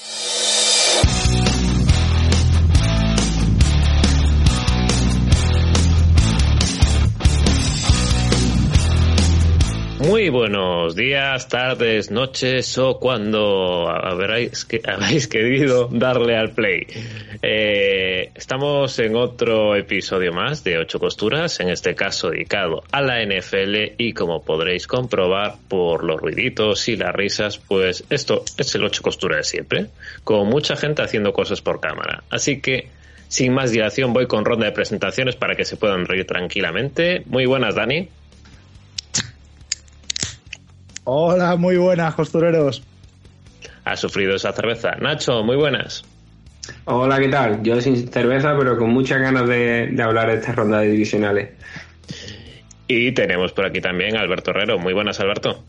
you Muy buenos días, tardes, noches o cuando habréis, que, habéis querido darle al play. Eh, estamos en otro episodio más de Ocho Costuras, en este caso dedicado a la NFL y como podréis comprobar por los ruiditos y las risas, pues esto es el Ocho Costuras de siempre, con mucha gente haciendo cosas por cámara. Así que sin más dilación voy con ronda de presentaciones para que se puedan reír tranquilamente. Muy buenas, Dani. Hola, muy buenas, costureros. ¿Has sufrido esa cerveza? Nacho, muy buenas. Hola, ¿qué tal? Yo sin cerveza, pero con muchas ganas de, hablar de esta ronda de divisionales. Y tenemos por aquí también a Alberto Herrero. Muy buenas, Alberto.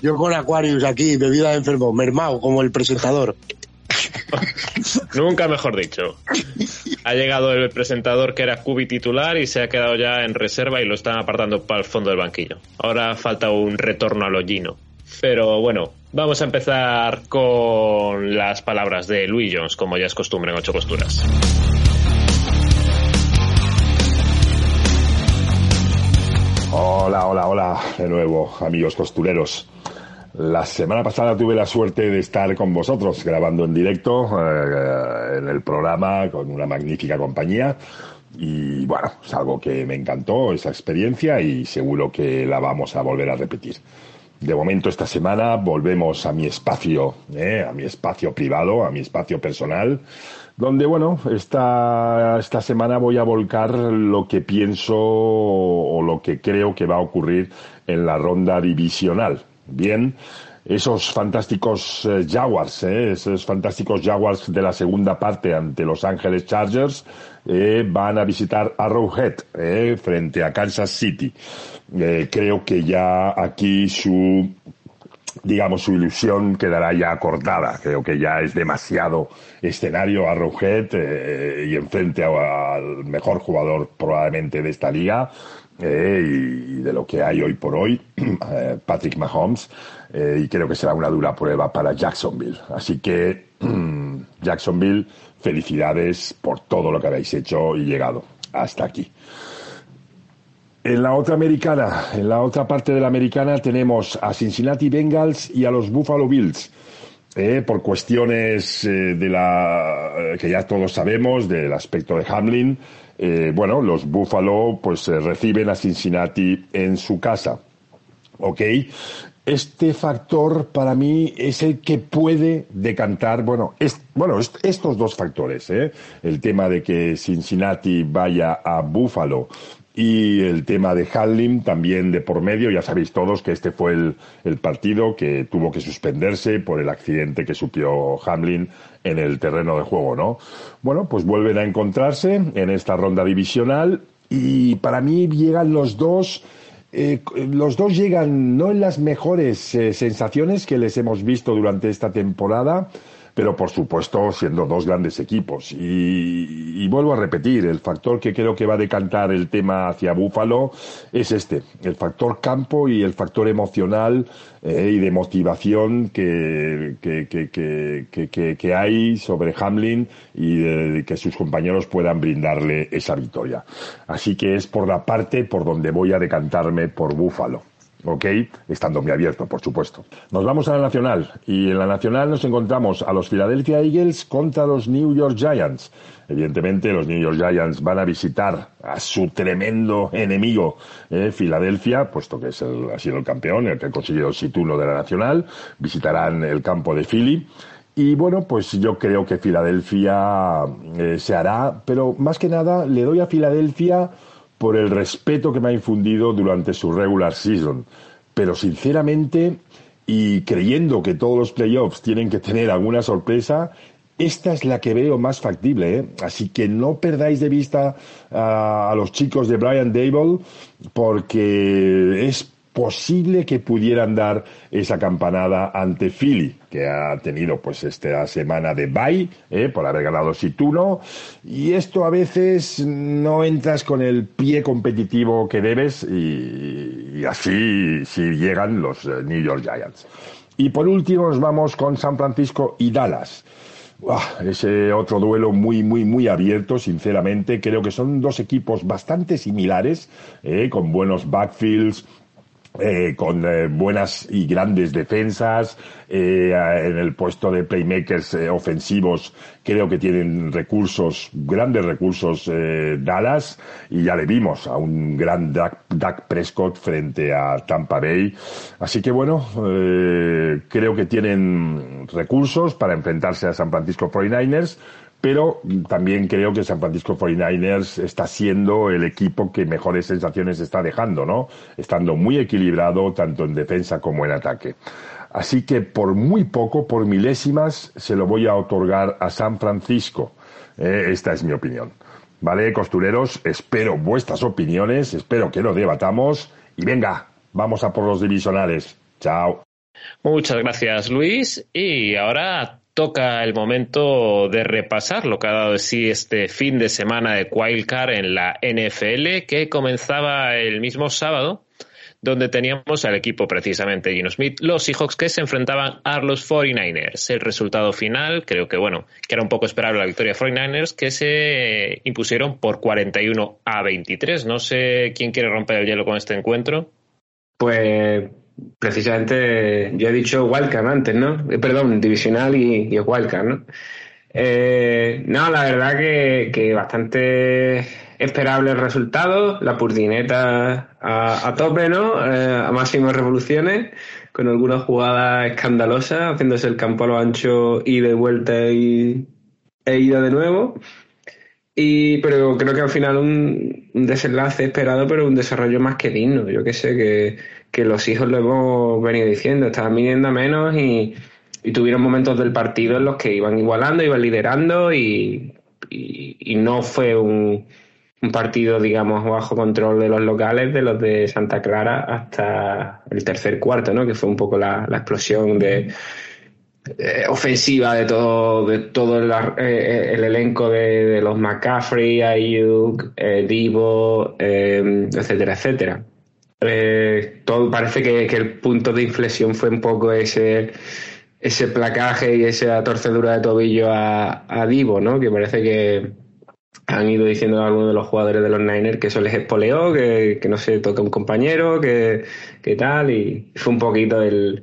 Yo con Aquarius aquí, bebida de enfermo, mermao, como el presentador. Nunca mejor dicho. Ha llegado el presentador que era Cubi titular y se ha quedado ya en reserva y lo están apartando para el fondo del banquillo. Ahora falta un retorno a lo Gino. Pero bueno, vamos a empezar con las palabras de Louis Jones, como ya es costumbre en ocho costuras. Hola, hola, hola, de nuevo, amigos costureros. La semana pasada tuve la suerte de estar con vosotros grabando en directo eh, en el programa con una magnífica compañía y bueno, es algo que me encantó esa experiencia y seguro que la vamos a volver a repetir. De momento esta semana volvemos a mi espacio, eh, a mi espacio privado, a mi espacio personal, donde bueno, esta, esta semana voy a volcar lo que pienso o lo que creo que va a ocurrir en la ronda divisional bien esos fantásticos eh, Jaguars, eh, esos fantásticos Jaguars de la segunda parte ante Los Ángeles Chargers, eh, van a visitar Arrowhead frente a Kansas City. creo que ya aquí su, digamos, su ilusión quedará ya cortada. Creo que ya es demasiado escenario Arrowhead y enfrente al mejor jugador probablemente de esta liga eh, y de lo que hay hoy por hoy, eh, Patrick Mahomes, eh, y creo que será una dura prueba para Jacksonville. Así que, Jacksonville, felicidades por todo lo que habéis hecho y llegado hasta aquí. En la otra americana, en la otra parte de la americana tenemos a Cincinnati Bengals y a los Buffalo Bills. por cuestiones de la que ya todos sabemos del aspecto de Hamlin, eh, bueno, los Buffalo pues eh, reciben a Cincinnati en su casa. ¿Ok? Este factor para mí es el que puede decantar, bueno, bueno estos dos factores, ¿eh? el tema de que Cincinnati vaya a Buffalo y el tema de Hamlin también de por medio. Ya sabéis todos que este fue el, el, partido que tuvo que suspenderse por el accidente que sufrió Hamlin en el terreno de juego, ¿no? Bueno, pues vuelven a encontrarse en esta ronda divisional y para mí llegan los dos. Eh, los dos llegan no en las mejores eh, sensaciones que les hemos visto durante esta temporada, pero por supuesto siendo dos grandes equipos. Y, vuelvo a repetir, el factor que creo que va a decantar el tema hacia Búfalo es este, el factor campo y el factor emocional eh, y de motivación que, que, que, hay sobre Hamlin y que sus compañeros puedan brindarle esa victoria. Así que es por la parte por donde voy a decantarme por Búfalo. ¿Ok? Estando muy abierto, por supuesto. Nos vamos a la Nacional y en la Nacional nos encontramos a los Philadelphia Eagles contra los New York Giants. Evidentemente, los New York Giants van a visitar a su tremendo enemigo, eh, Filadelfia, puesto que es el, ha sido el campeón, el que ha conseguido el título de la Nacional. Visitarán el campo de Philly. Y bueno, pues yo creo que Filadelfia eh, se hará, pero más que nada le doy a Filadelfia por el respeto que me ha infundido durante su regular season. Pero sinceramente y creyendo que todos los playoffs tienen que tener alguna sorpresa, esta es la que veo más factible, ¿eh? así que no perdáis de vista a, a los chicos de Brian Dable porque es posible que pudieran dar esa campanada ante Philly, que ha tenido pues esta semana de bye ¿eh? por haber ganado Situno, y esto a veces no entras con el pie competitivo que debes y, así si llegan los eh, New York Giants. Y por último nos vamos con San Francisco y Dallas. Uah, ese otro duelo muy, muy, muy abierto, sinceramente. Creo que son dos equipos bastante similares, eh, con buenos backfields, eh, con eh, buenas y grandes defensas, eh, en el puesto de playmakers eh, ofensivos creo que tienen recursos, grandes recursos eh, Dallas y ya le vimos a un gran Dak, Prescott frente a Tampa Bay. Así que bueno, eh, creo que tienen recursos para enfrentarse a San Francisco 49ers pero también creo que San Francisco 49ers está siendo el equipo que mejores sensaciones está dejando, ¿no? Estando muy equilibrado tanto en defensa como en ataque. Así que por muy poco, por milésimas, se lo voy a otorgar a San Francisco. Eh, esta es mi opinión. Vale, costureros, espero vuestras opiniones, espero que lo debatamos y venga, vamos a por los divisionales. Chao. Muchas gracias, Luis. Y ahora toca el momento de repasar lo que ha dado de sí este fin de semana de Wildcard en la NFL, que comenzaba el mismo sábado, donde teníamos al equipo precisamente Gino Smith, los Seahawks que se enfrentaban a los 49ers. El resultado final, creo que bueno, que era un poco esperable la victoria de 49ers, que se impusieron por 41 a 23. No sé quién quiere romper el hielo con este encuentro. Pues precisamente yo he dicho Wildcard antes, ¿no? Eh, perdón, divisional y, y Wildcard, ¿no? Eh, no, la verdad que, que, bastante esperable el resultado, la purdineta a, tope, ¿no? Eh, a máximas revoluciones, con algunas jugadas escandalosas, haciéndose el campo a lo ancho y de vuelta y, e ida de nuevo. Y, pero creo que al final un, un desenlace esperado, pero un desarrollo más que digno. Yo que sé, que, que los hijos lo hemos venido diciendo, estaban viniendo a menos y, tuvieron momentos del partido en los que iban igualando, iban liderando y, no fue un, un, partido, digamos, bajo control de los locales, de los de Santa Clara hasta el tercer cuarto, ¿no? Que fue un poco la, explosión de eh, ofensiva de todo de todo el, eh, el elenco de, de, los McCaffrey, Ayuk, eh, Divo, etcétera, etcétera. Eh, todo parece que, que, el punto de inflexión fue un poco ese ese placaje y esa torcedura de tobillo a, a Divo, ¿no? Que parece que han ido diciendo a algunos de los jugadores de los Niners que eso les espoleó, que, que no se toca un compañero, que, que tal, y fue un poquito el,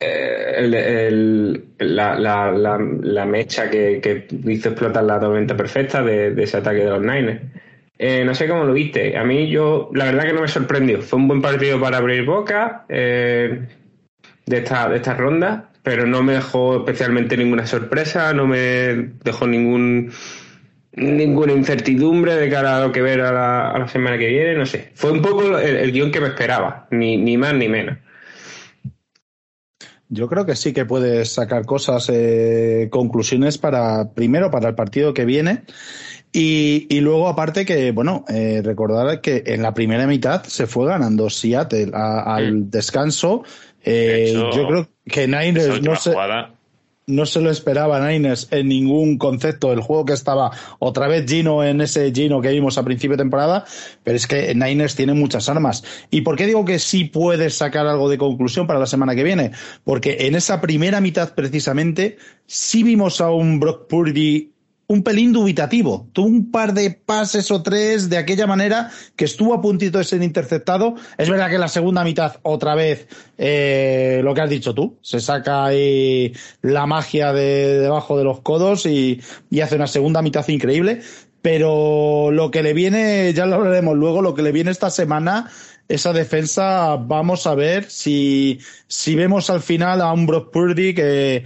el, el, la, la, la, la, mecha que, que, hizo explotar la tormenta perfecta de, de ese ataque de los Niners. Eh, no sé cómo lo viste. A mí yo, la verdad que no me sorprendió. Fue un buen partido para abrir boca eh, de, esta, de esta ronda, pero no me dejó especialmente ninguna sorpresa, no me dejó ningún ninguna incertidumbre de cara a lo que ver a la, semana que viene, no sé. Fue un poco el, el guion que me esperaba, ni, ni más ni menos. Yo creo que sí que puedes sacar cosas, eh, conclusiones para, primero, para el partido que viene. Y, y luego, aparte que, bueno, eh, recordar que en la primera mitad se fue ganando Seattle a, al mm. descanso. Eh, hecho, yo creo que Niners no se, no se lo esperaba Niners en ningún concepto del juego que estaba otra vez Gino en ese Gino que vimos a principio de temporada, pero es que Niners tiene muchas armas. ¿Y por qué digo que sí puedes sacar algo de conclusión para la semana que viene? Porque en esa primera mitad precisamente sí vimos a un Brock Purdy un pelín dubitativo. Tuvo un par de pases o tres de aquella manera que estuvo a puntito de ser interceptado. Es verdad que en la segunda mitad, otra vez, eh, lo que has dicho tú, se saca ahí la magia de debajo de los codos y, y hace una segunda mitad increíble. Pero lo que le viene, ya lo hablaremos luego, lo que le viene esta semana esa defensa, vamos a ver si, si vemos al final a un Brock Purdy que,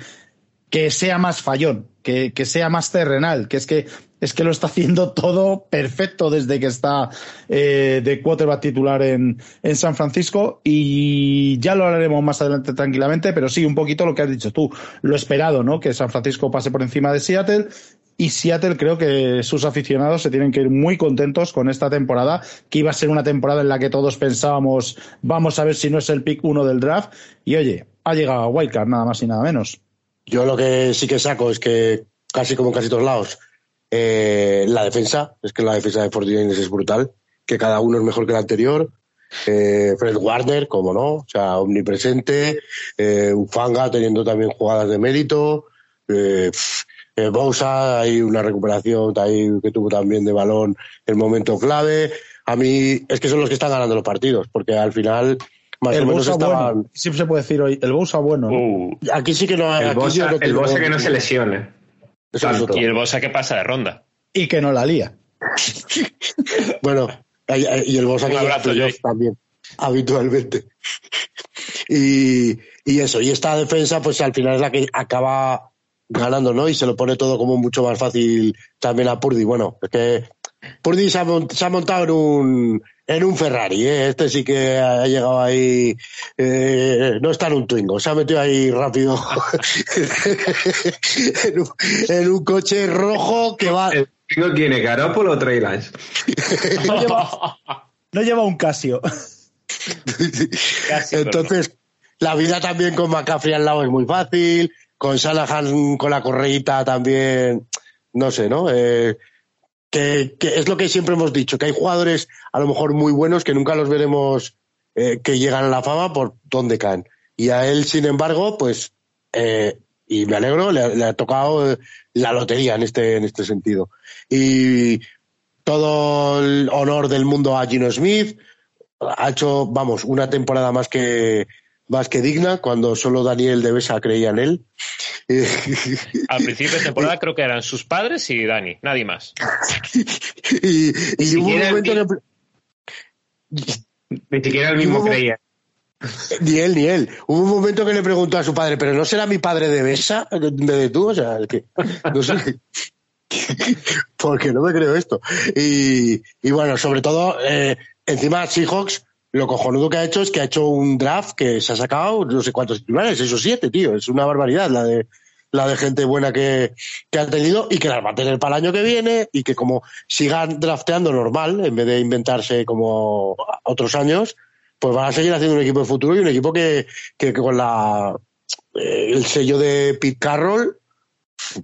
que sea más fallón, que, sea más terrenal, que es que es que lo está haciendo todo perfecto desde que está eh, de quarterback titular en, en, San Francisco y ya lo hablaremos más adelante tranquilamente, pero sí, un poquito lo que has dicho tú, lo esperado, ¿no? Que San Francisco pase por encima de Seattle y Seattle creo que sus aficionados se tienen que ir muy contentos con esta temporada, que iba a ser una temporada en la que todos pensábamos, vamos a ver si no es el pick uno del draft y oye, ha llegado a Wildcard, nada más y nada menos. Yo lo que sí que saco es que casi como en casi todos lados, eh, la defensa, es que la defensa de 49 es brutal, que cada uno es mejor que el anterior. Eh, Fred Warner, como no, o sea, omnipresente, eh, Ufanga teniendo también jugadas de mérito, eh, eh, Bousa, hay una recuperación que tuvo también de balón en momento clave. A mí es que son los que están ganando los partidos, porque al final más el o menos estaban... bueno. Siempre se puede decir hoy, el Bousa bueno. Uh, Aquí sí que no hay. el Bosa, yo no que no se lesione. Otro. Y el Bosa que pasa de ronda. Y que no la lía. Bueno, y el Bosa que abrazo, Joy. también, habitualmente. Y, y eso, y esta defensa, pues al final es la que acaba ganando, ¿no? Y se lo pone todo como mucho más fácil también a Purdy. Bueno, es que Purdy se ha, se ha montado en un, en un Ferrari, ¿eh? Este sí que ha llegado ahí, eh, no está en un Twingo, se ha metido ahí rápido en, un, en un coche rojo que va, ¿El Twingo quién es? ¿Garoppolo o Lance? No lleva, no lleva un Casio. Casi, Entonces, la vida también con McCaffrey al lado es muy fácil, con Shanahan con la correíta también, no sé, ¿no? Eh, que, es lo que siempre hemos dicho, que hay jugadores a lo mejor muy buenos que nunca los veremos eh, que llegan a la fama por donde caen. Y a él, sin embargo, pues, eh, y me alegro, le, ha- le ha tocado eh, la lotería en este, en este sentido. Y todo el honor del mundo a Gino Smith, ha hecho, vamos, una temporada más que más que digna, cuando solo Daniel de Besa creía en él. Al principio de temporada creo que eran sus padres y Dani, nadie más. y, y hubo un momento el- que Ni siquiera el mismo Hubo- creía. ni él ni él. Hubo un momento que le preguntó a su padre, pero no será mi padre de Besa, de, de tú, o sea, que no sé. Porque no me creo esto. Y, y bueno, sobre todo, eh, encima Seahawks, lo cojonudo que ha hecho es que ha hecho un draft que se ha sacado no sé cuántos titulares, esos siete, tío. Es una barbaridad la de la de gente buena que, que han tenido y que las va a tener para el año que viene y que como sigan drafteando normal, en vez de inventarse como otros años, pues van a seguir haciendo un equipo de futuro y un equipo que, que, con la eh, el sello de Pete Carroll,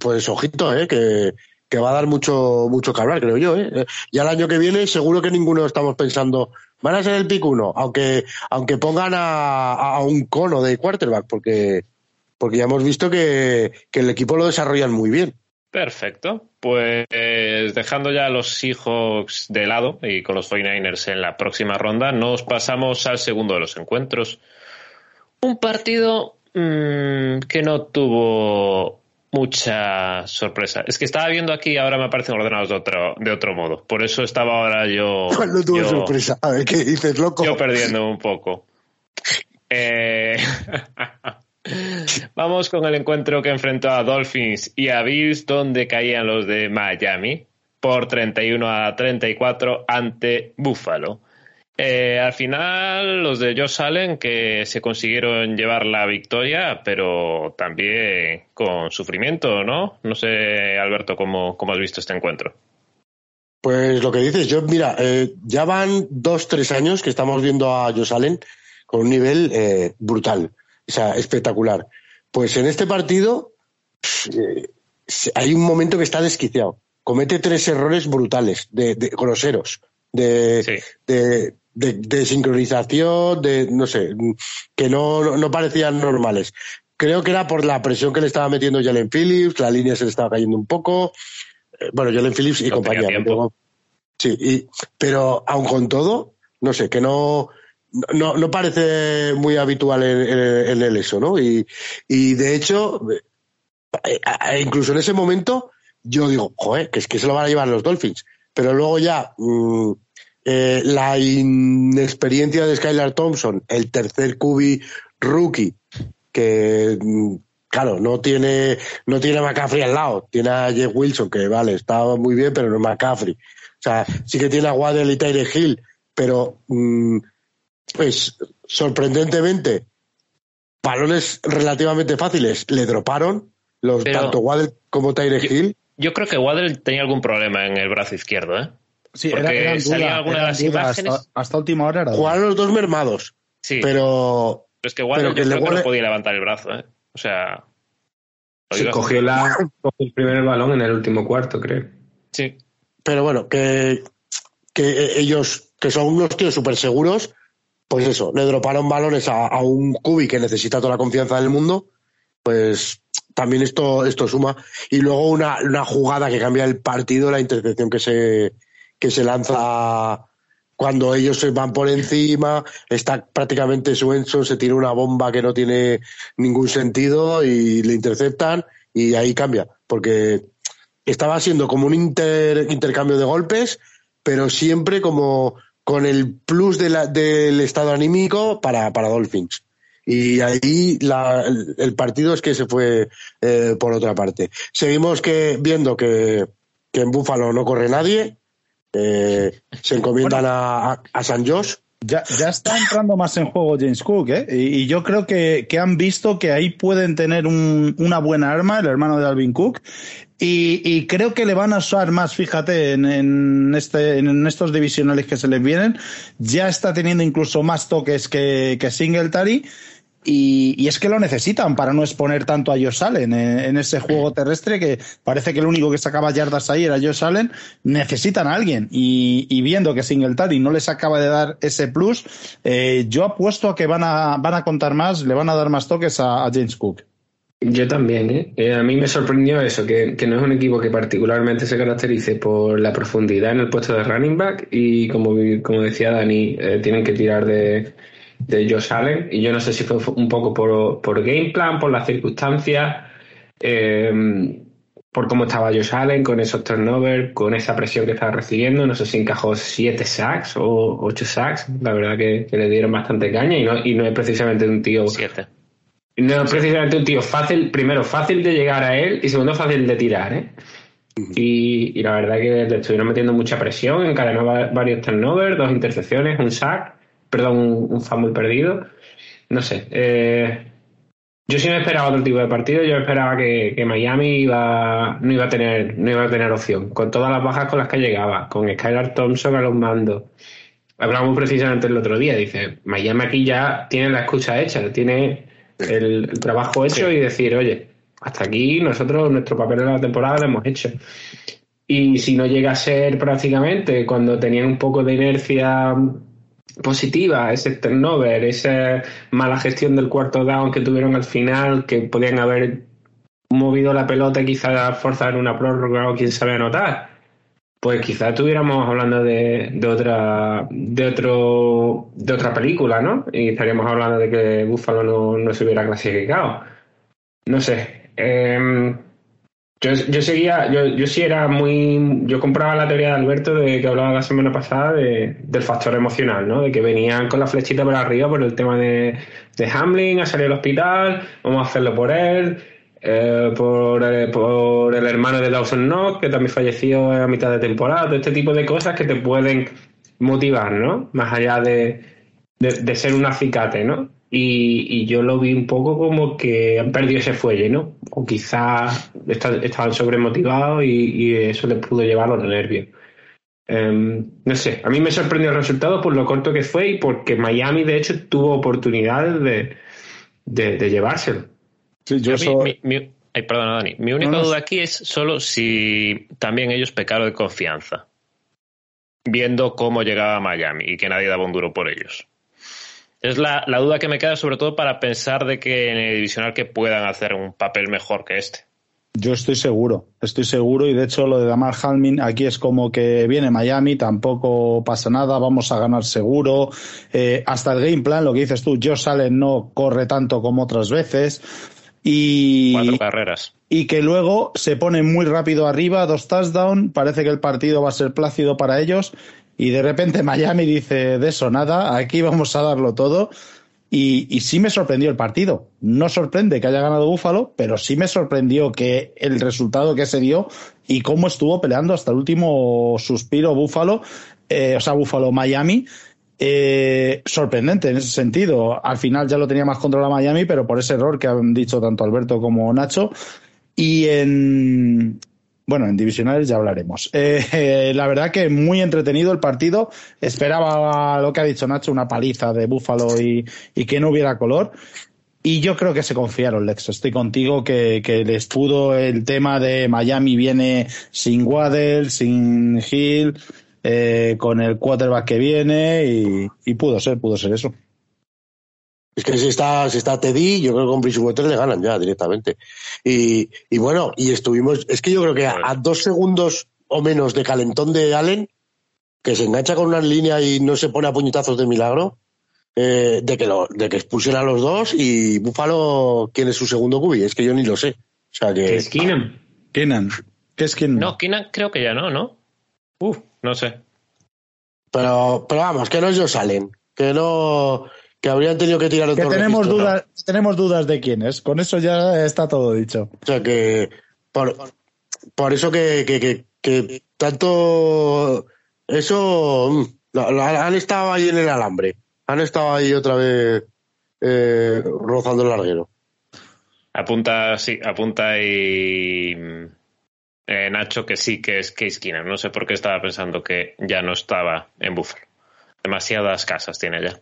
pues ojito, eh, que, que va a dar mucho, mucho que creo yo. Eh. Ya el año que viene seguro que ninguno estamos pensando, van a ser el pick uno, aunque, aunque pongan a, un cono de quarterback, porque, porque ya hemos visto que, que el equipo lo desarrollan muy bien. Perfecto. Pues dejando ya a los Seahawks de lado y con los 49ers en la próxima ronda, nos pasamos al segundo de los encuentros. Un partido mmm, que no tuvo mucha sorpresa. Es que estaba viendo aquí, ahora me aparecen ordenados de otro, de otro modo. Por eso estaba ahora yo. ¿Cuál no tuvo yo- sorpresa? A ver, ¿qué dices, loco? yo perdiendo un poco. Eh, Vamos con el encuentro que enfrentó a Dolphins y a Bills, donde caían los de Miami por 31 a 34 ante Buffalo. Eh, al final, los de Josh Allen que se consiguieron llevar la victoria, pero también con sufrimiento, ¿no? No sé, Alberto, cómo, cómo has visto este encuentro. Pues lo que dices, yo, mira, eh, ya van dos, tres años que estamos viendo a Josh Allen con un nivel eh, brutal, o sea, espectacular. Pues en este partido eh, hay un momento que está desquiciado. Comete tres errores brutales, de, de groseros, de, Sí. de, de, de sincronización, de, no sé, que no, no, parecían normales. Creo que era por la presión que le estaba metiendo Jalen Phillips, la línea se le estaba cayendo un poco. Eh, Bueno, Jalen Phillips y No compañía. Sí, y, pero aun con todo, no sé, que no, no, no parece muy habitual en, el eso, ¿no? Y, y de hecho, eh, incluso en ese momento, yo digo, joder, que es que se lo van a llevar los Dolphins. Pero luego ya, mm, eh, la inexperiencia de Skylar Thompson, el tercer QB rookie, que, mm, claro, no tiene, no tiene a McCaffrey al lado, tiene a Jeff Wilson, que vale, está muy bien, pero no es McCaffrey. O sea, sí que tiene a Waddell y Tyre Hill, pero mm, pues sorprendentemente, balones relativamente fáciles le droparon, los Pero- tanto Waddell como Tyre Hill. Yo creo que Waddle tenía algún problema en el brazo izquierdo, ¿eh? Sí, Porque era, eran salía duda, alguna de las imágenes. Hasta, hasta última hora era. Jugaron los dos mermados, Sí, pero, pero es que Waddle pero yo que creo que no podía levantar el brazo, ¿eh? O sea... digo- cogió, la, cogió el primer balón en el último cuarto, creo. Sí, pero bueno, que, que ellos, que son unos tíos súper seguros, pues eso, le droparon balones a, a un Kubi que necesita toda la confianza del mundo, pues también esto, esto suma. Y luego una, una jugada que cambia el partido, la intercepción que se, que se lanza cuando ellos se van por encima, está prácticamente Swenson, se tira una bomba que no tiene ningún sentido y le interceptan y ahí cambia, porque estaba siendo como un inter- intercambio de golpes, pero siempre como con el plus de la- del estado anímico para, para Dolphins. Y ahí la- el, el partido es que se fue eh, por otra parte. Seguimos que, viendo que, que en Búfalo no corre nadie, eh, se encomiendan a, a, San Josh. Ya, ya está entrando más en juego James Cook, ¿eh? Y, y yo creo que, que han visto que ahí pueden tener un- una buena arma, el hermano de Alvin Cook, y, y creo que le van a usar más, fíjate, en, en, este, en estos divisionales que se les vienen. Ya está teniendo incluso más toques que, que Singletary. Y, es que lo necesitan para no exponer tanto a Josh Allen en, ese juego terrestre que parece que el único que sacaba yardas ahí era Josh Allen. Necesitan a alguien. Y, viendo que Singletary no les acaba de dar ese plus, eh, yo apuesto a que van a, van a contar más, le van a dar más toques a, James Cook. Yo también, ¿eh? Eh, A mí me sorprendió eso, que, no es un equipo que particularmente se caracterice por la profundidad en el puesto de running back y como, como decía Dani, eh, tienen que tirar de, de Josh Allen y yo no sé si fue un poco por, por game plan, por las circunstancias, eh, por cómo estaba Josh Allen con esos turnovers, con esa presión que estaba recibiendo, no sé si encajó siete sacks o ocho sacks, la verdad que, que le dieron bastante caña y no, y no es precisamente un tío siete. no es precisamente un tío fácil, primero fácil de llegar a él y segundo fácil de tirar, ¿eh? Y, y la verdad que le estuvieron metiendo mucha presión, encadenó va- varios turnovers, dos intercepciones, un sack, perdón, un, un fumble perdido. No sé. eh, yo sí me esperaba otro tipo de partido, yo esperaba que, que Miami iba, no, iba a tener, no iba a tener opción, con todas las bajas con las que llegaba, con Skylar Thompson a los mandos. Hablamos precisamente el otro día, dice, Miami aquí ya tiene la escucha hecha, tiene el, el trabajo hecho y decir, oye, hasta aquí nosotros nuestro papel de la temporada lo hemos hecho. Y si no llega a ser prácticamente cuando tenían un poco de inercia positiva, ese turnover, esa mala gestión del cuarto down que tuvieron al final, que podían haber movido la pelota y quizás forzar una prórroga o quién sabe anotar, pues quizás estuviéramos hablando de, de otra de otro de otra película, ¿no? Y estaríamos hablando de que Buffalo no, no se hubiera clasificado. No sé. em, yo, seguía, yo, yo sí era muy, yo compraba la teoría de Alberto de que hablaba la semana pasada de- del factor emocional, ¿no? De que venían con la flechita por arriba por el tema de, de Hamlin a salir al hospital, vamos a hacerlo por él, eh, por, eh, por el hermano de Dawson Knox, que también falleció a mitad de temporada, todo este tipo de cosas que te pueden motivar, ¿no? Más allá de, de, de ser un acicate, ¿no? Y, y yo lo vi un poco como que han perdido ese fuelle, ¿no? O quizás está- estaban sobremotivados y, y eso les pudo llevar a los nervios. Em, no sé, a mí me sorprendió el resultado por lo corto que fue y porque Miami, de hecho, tuvo oportunidades de, de, de llevárselo. Sí, yo mi- mi- mi- ay, perdona, Dani. Mi única No, no, duda aquí es solo si también ellos pecaron de confianza, viendo cómo llegaba a Miami y que nadie daba un duro por ellos. Es la, la duda que me queda, sobre todo para pensar de que en el divisional que puedan hacer un papel mejor que este. Yo estoy seguro, estoy seguro y de hecho lo de Damar Halmin aquí es como que viene Miami, tampoco pasa nada, vamos a ganar seguro. Eh, hasta el game plan, lo que dices tú, Josh Allen no corre tanto como otras veces y, Cuatro carreras. y que luego se pone muy rápido arriba, dos touchdowns, parece que el partido va a ser plácido para ellos y de repente Miami dice de eso nada, aquí vamos a darlo todo y, y, sí me sorprendió el partido. No sorprende que haya ganado Búfalo, pero sí me sorprendió que el resultado que se dio y cómo estuvo peleando hasta el último suspiro Búfalo, eh, o sea, Búfalo Miami. Eh, sorprendente en ese sentido. Al final ya lo tenía más controlado Miami, pero por ese error que han dicho tanto Alberto como Nacho. Y en, bueno, en divisionales ya hablaremos. Eh, la verdad que muy entretenido el partido. Esperaba lo que ha dicho Nacho, una paliza de Búfalo y, y que no hubiera color. Y yo creo que se confiaron, Lex. Estoy contigo que, que les pudo el tema de Miami viene sin Waddell, sin Hill, eh, con el quarterback que viene y, y pudo ser, pudo ser eso. Es que si está, si está Teddy, yo creo que con Bridgewater le ganan ya directamente. Y, y bueno, y estuvimos, es que yo creo que a, a, dos segundos o menos de calentón de Allen, que se engancha con una línea y no se pone a puñetazos de milagro, eh, de, que lo, de que expulsen a los dos y Búfalo, ¿quién es su segundo cubi? Es que yo ni lo sé. O sea que. ¿Qué es Keenan? Keenan. ¿Qué es Keenan? No, Keenan creo que ya no, ¿no? Uf, no sé. Pero, pero vamos, que no ellos salen. Que no que habrían tenido que tirar que tenemos dudas ¿no? tenemos dudas de quién es. Con eso ya está todo dicho. O sea que por, por eso que, que, que, que, tanto eso mm, han estado ahí en el alambre. Han estado ahí otra vez eh, rozando el larguero. Apunta sí apunta y eh, Nacho que sí que es Case Keenan no sé por qué estaba pensando que ya no estaba en Buffalo demasiadas casas tiene ya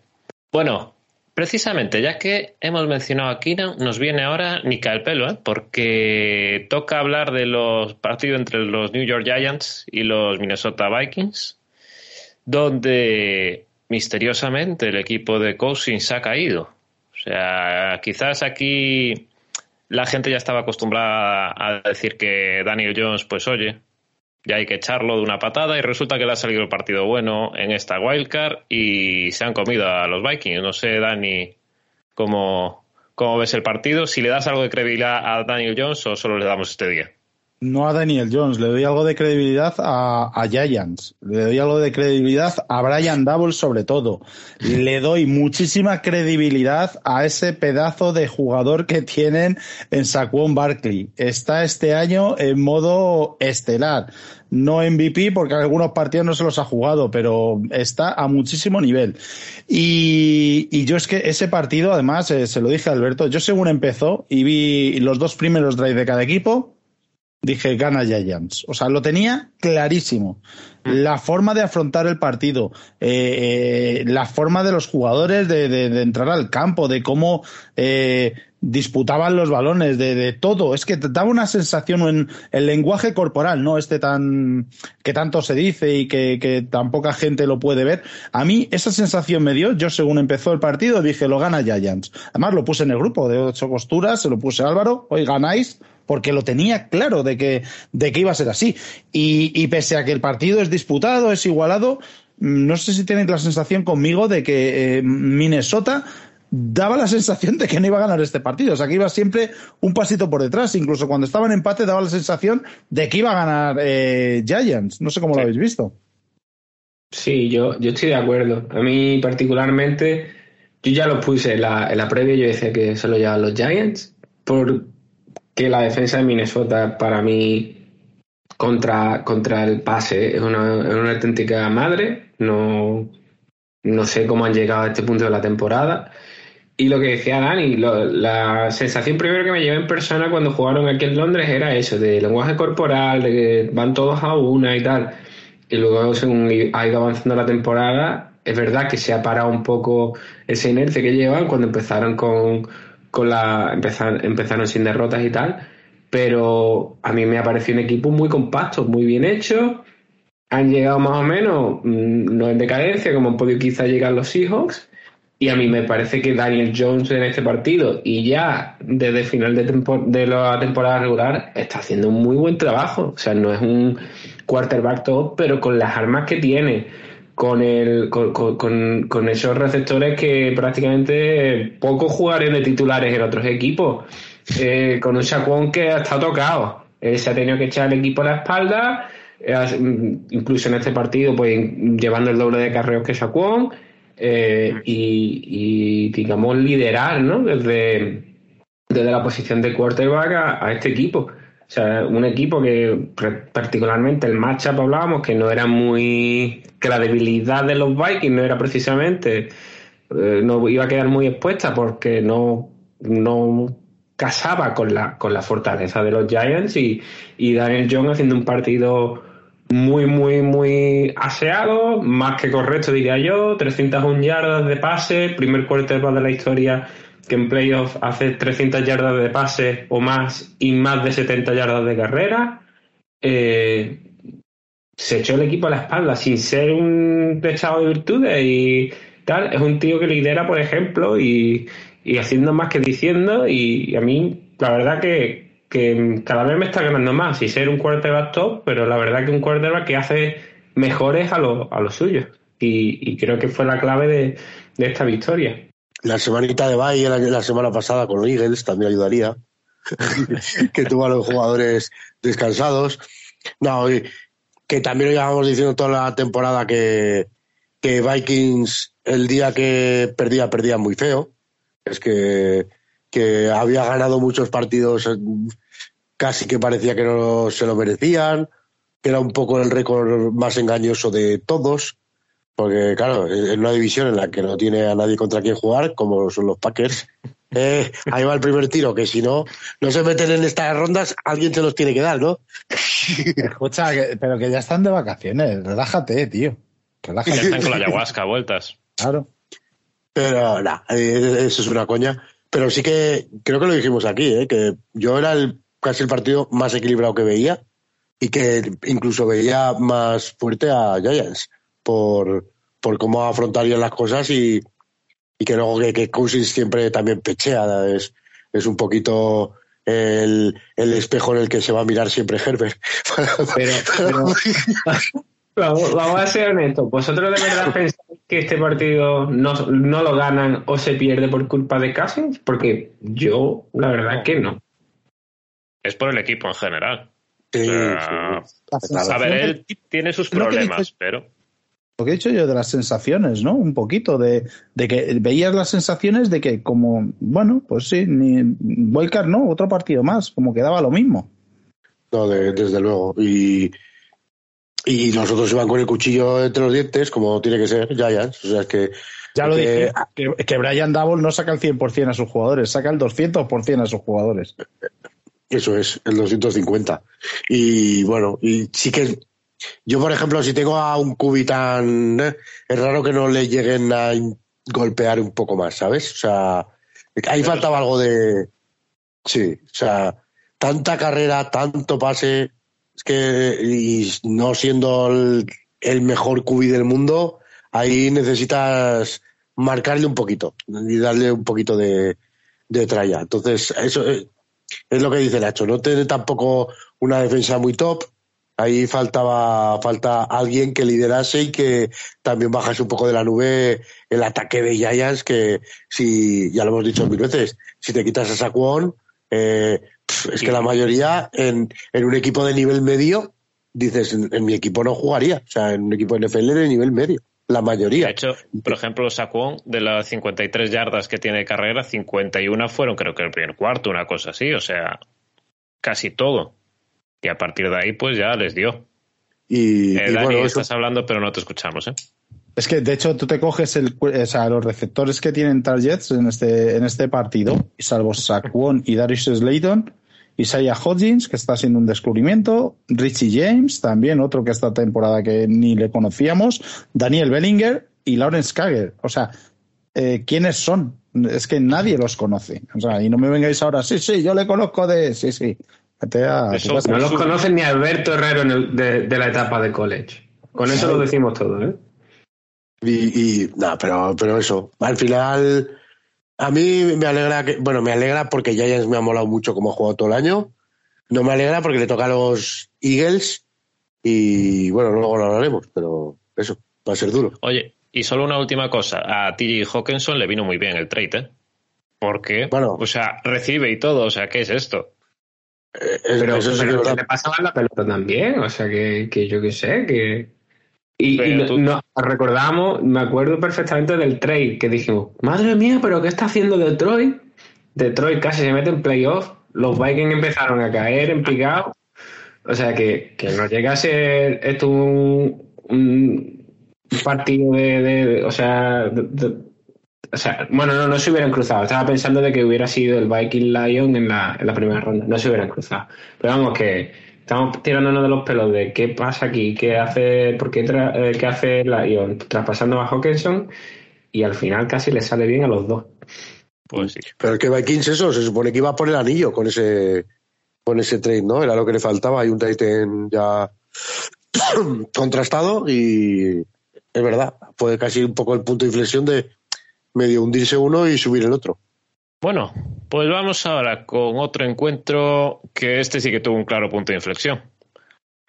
bueno, precisamente, ya que hemos mencionado a Keenan, nos viene ahora ni el pelo, ¿eh? porque toca hablar de los partidos entre los New York Giants y los Minnesota Vikings, donde misteriosamente el equipo de Cousins ha caído. O sea, quizás aquí la gente ya estaba acostumbrada a decir que Daniel Jones, pues oye, ya hay que echarlo de una patada y resulta que le ha salido el partido bueno en esta wildcard y se han comido a los Vikings. No sé, Dani, cómo, cómo ves el partido, si le das algo de credibilidad a Daniel Jones o solo le damos este día. No a Daniel Jones, le doy algo de credibilidad a, Giants, le doy algo de credibilidad a Brian Double sobre todo, le doy muchísima credibilidad a ese pedazo de jugador que tienen en Saquon Barkley. Está este año en modo estelar, no MVP porque algunos partidos no se los ha jugado, pero está a muchísimo nivel. Y, y yo es que ese partido, además, eh, se lo dije a Alberto, yo según empezó y vi los dos primeros drives de cada equipo, dije gana Giants. O sea, lo tenía clarísimo. La forma de afrontar el partido, eh, eh, la forma de los jugadores de, de, de, entrar al campo, de cómo eh, disputaban los balones, de, de, todo. Es que daba una sensación en el lenguaje corporal, ¿no? Este tan que tanto se dice y que, que tan poca gente lo puede ver. A mí esa sensación me dio. Yo según empezó el partido dije lo gana Giants. Además lo puse en el grupo de ocho costuras, se lo puse Álvaro. Hoy ganáis porque lo tenía claro de que, de que iba a ser así. Y, y, pese a que el partido es disputado, es igualado, no sé si tenéis la sensación conmigo de que eh, Minnesota daba la sensación de que no iba a ganar este partido. O sea, que iba siempre un pasito por detrás. Incluso cuando estaba en empate daba la sensación de que iba a ganar eh, Giants. No sé cómo sí. lo habéis visto. Sí, yo, yo estoy de acuerdo. A mí particularmente, yo ya lo puse en la, en la previa, yo decía que se lo llevan los Giants, por, que la defensa de Minnesota para mí contra, contra el pase es una, es una auténtica madre. No, no sé cómo han llegado a este punto de la temporada. Y lo que decía Dani, la sensación primero que me llevé en persona cuando jugaron aquí en Londres era eso, de lenguaje corporal, de que van todos a una y tal. Y luego, según ha ido avanzando la temporada, es verdad que se ha parado un poco esa inercia que llevan cuando empezaron con, con la empezaron, empezaron sin derrotas y tal, pero a mí me ha parecido un equipo muy compacto, muy bien hecho. Han llegado más o menos, no en decadencia, como han podido quizá llegar los Seahawks. Y a mí me parece que Daniel Jones en este partido y ya desde el final de, la temporada regular está haciendo un muy buen trabajo. O sea, no es un quarterback top, pero con las armas que tiene, con, el, con, con, con, esos receptores que prácticamente pocos jugadores de titulares en otros equipos. Eh, con un Shaquon que ha estado tocado. Eh, se ha tenido que echar el equipo a la espalda, eh, incluso en este partido, pues llevando el doble de carreos que Shaquon. Eh, y, y, digamos, liderar, ¿no? Desde, desde la posición de quarterback a, a este equipo. O sea, un equipo que particularmente el matchup hablábamos que no era muy... que la debilidad de los Vikings no era precisamente... eh, no iba a quedar muy expuesta porque no, no casaba con la, con la fortaleza de los Giants y, y Daniel Jones haciendo un partido muy, muy, muy aseado, más que correcto diría yo, 301 yardas de pase, primer quarterback de la historia que en playoff hace 300 yardas de pase o más y más de 70 yardas de carrera. Eh, se echó el equipo a la espalda sin ser un dechado de virtudes y tal. Es un tío que lidera, por ejemplo, y, y haciendo más que diciendo. Y, a mí, la verdad que, que cada vez me está ganando más y ser un quarterback top, pero la verdad que un quarterback que hace mejores a los a los suyos. Y, creo que fue la clave de, de esta victoria. La semanita de Bay la, la semana pasada con los Eagles también ayudaría. que tuvo a los jugadores descansados. No, que también lo llevamos diciendo toda la temporada que, que Vikings el día que perdía, perdía muy feo. Es que, que había ganado muchos partidos, casi que parecía que no se lo merecían, que era un poco el récord más engañoso de todos. Porque, claro, en una división en la que no tiene a nadie contra quien jugar, como son los Packers, eh, ahí va el primer tiro, que si no, no se meten en estas rondas, alguien se los tiene que dar, ¿no? Escucha, que- pero que ya están de vacaciones. Relájate, tío. Ya Relájate. están con la ayahuasca, vueltas. Claro. Pero nada, eh, eso es una coña. Pero sí que creo que lo dijimos aquí, ¿eh? que yo era el, casi el partido más equilibrado que veía y que incluso veía más fuerte a Giants por, por cómo afrontarían las cosas y, y que luego que, que Cousins siempre también pechea. Es, es un poquito el, el espejo en el que se va a mirar siempre Herbert. Pero, pero- vamos, vamos a ser honestos. ¿Vosotros de verdad pensáis que este partido no, no lo ganan o se pierde por culpa de Cousins? Porque yo, la verdad que no. Es por el equipo en general. Sí, O sea, sí. La a ver, que- él tiene sus problemas, dices- pero lo que he dicho yo de las sensaciones, ¿no? Un poquito de, de que veías las sensaciones de que como, bueno, pues sí, ni Wildcard no, otro partido más, como que daba lo mismo. No, de- desde luego. Y, y los otros iban con el cuchillo entre los dientes, como tiene que ser, Giants. O sea, es que. Ya lo que- dije, que, que Brian Double no saca el 100% a sus jugadores, saca el 200% a sus jugadores. Eso es, el 250. Y bueno, y sí que. Yo, por ejemplo, si tengo a un cubi tan. eh, es raro que no le lleguen a golpear un poco más, ¿sabes? O sea, ahí faltaba algo de. Sí, o sea, tanta carrera, tanto pase. Es que. Y no siendo el, el mejor cubi del mundo, ahí necesitas marcarle un poquito y darle un poquito de, de tralla. Entonces, eso eh, es lo que dice Nacho. No tiene tampoco una defensa muy top. Ahí faltaba falta alguien que liderase y que también bajase un poco de la nube el ataque de Giants, que si, ya lo hemos dicho mil veces, si te quitas a Saquon, eh, es que la mayoría en, en un equipo de nivel medio, dices, en, en mi equipo no jugaría. O sea, en un equipo de NFL de nivel medio. La mayoría. de hecho, por ejemplo, Saquon, de las 53 yardas que tiene de carrera, 51 fueron creo que el primer cuarto, una cosa así, o sea, casi todo. Y a partir de ahí, pues ya les dio. y, Eh, y Dani, bueno, eso- estás hablando, pero no te escuchamos, ¿eh? Es que, de hecho, tú te coges el, cu- o sea, los receptores que tienen targets en este, en este partido, y salvo Saquon y Darius Slayton, Isaiah Hodgins, que está siendo un descubrimiento, Richie James, también otro que esta temporada que ni le conocíamos, Daniel Bellinger y Lawrence Kager. O sea, eh, ¿quiénes son? Es que nadie los conoce. O sea, y no me vengáis ahora, sí, sí, yo le conozco de, sí, sí. Vete a tu Eso- casa. No los conocen ni Alberto Herrero en el- de, de la etapa de college. Con eso lo decimos todo, ¿eh? Y, y nada, pero, pero eso, al final, a mí me alegra que, bueno, me alegra porque Giants me ha molado mucho como ha jugado todo el año. No me alegra porque le toca a los Eagles y bueno, luego lo hablaremos, pero eso, va a ser duro. Oye, y solo una última cosa. A TJ Hawkinson le vino muy bien el trade, ¿eh? Porque, Bueno. o sea, recibe y todo, o sea, ¿qué es esto? Eh, es- Pero, eso sí que pero le pasaban la pelota también, o sea que, que yo qué sé, que... Y, tú- nos recordamos, me acuerdo perfectamente del trade que dijimos, madre mía, pero ¿qué está haciendo Detroit? Detroit casi se mete en playoff, los Vikings empezaron a caer en picado. O sea que, que no llega a ser esto un, un partido de, de- o sea, de- de- o sea, bueno, no, no se hubieran cruzado. Estaba pensando de que hubiera sido el Viking Lion en la, en la primera ronda. No se hubieran cruzado. Pero vamos, que estamos tirándonos de los pelos de qué pasa aquí, qué hace, por qué, tra- eh, qué hace traspasando a Hawkinson y al final casi le sale bien a los dos. Pues sí. Pero es que Vikings eso, se supone que iba por el anillo con ese con ese trade, ¿no? Era lo que le faltaba. Hay un Titan ya contrastado y es verdad, fue casi un poco el punto de inflexión de medio hundirse uno y subir el otro. Bueno, pues vamos ahora con otro encuentro que este sí que tuvo un claro punto de inflexión.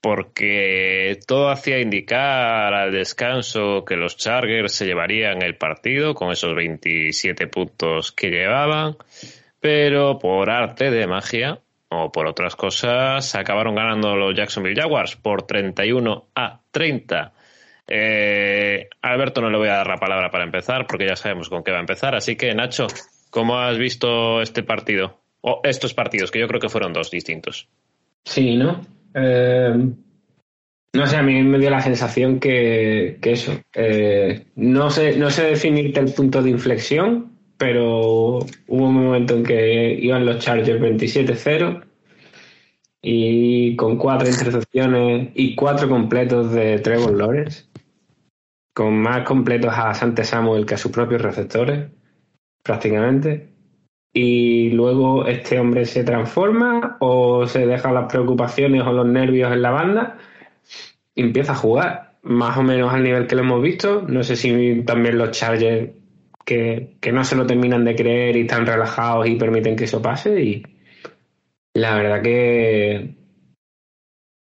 Porque todo hacía indicar al descanso que los Chargers se llevarían el partido con esos 27 puntos que llevaban, pero por arte de magia o por otras cosas acabaron ganando los Jacksonville Jaguars por 31 a 30. Eh, Alberto no le voy a dar la palabra para empezar porque ya sabemos con qué va a empezar. Así que, Nacho, ¿cómo has visto este partido? O estos partidos, que yo creo que fueron dos distintos. Sí, ¿no? Eh, no sé, a mí me dio la sensación que, eso. eh, no, sé, no sé definirte el punto de inflexión, pero hubo un momento en que iban los Chargers 27-0 y con cuatro intercepciones y cuatro completos de Trevor Lawrence, con más completos a Sante Samuel que a sus propios receptores, prácticamente. Y luego este hombre se transforma o se deja las preocupaciones o los nervios en la banda y empieza a jugar, más o menos al nivel que lo hemos visto. No sé si también los Chargers que, que no se lo terminan de creer y están relajados y permiten que eso pase. Y la verdad que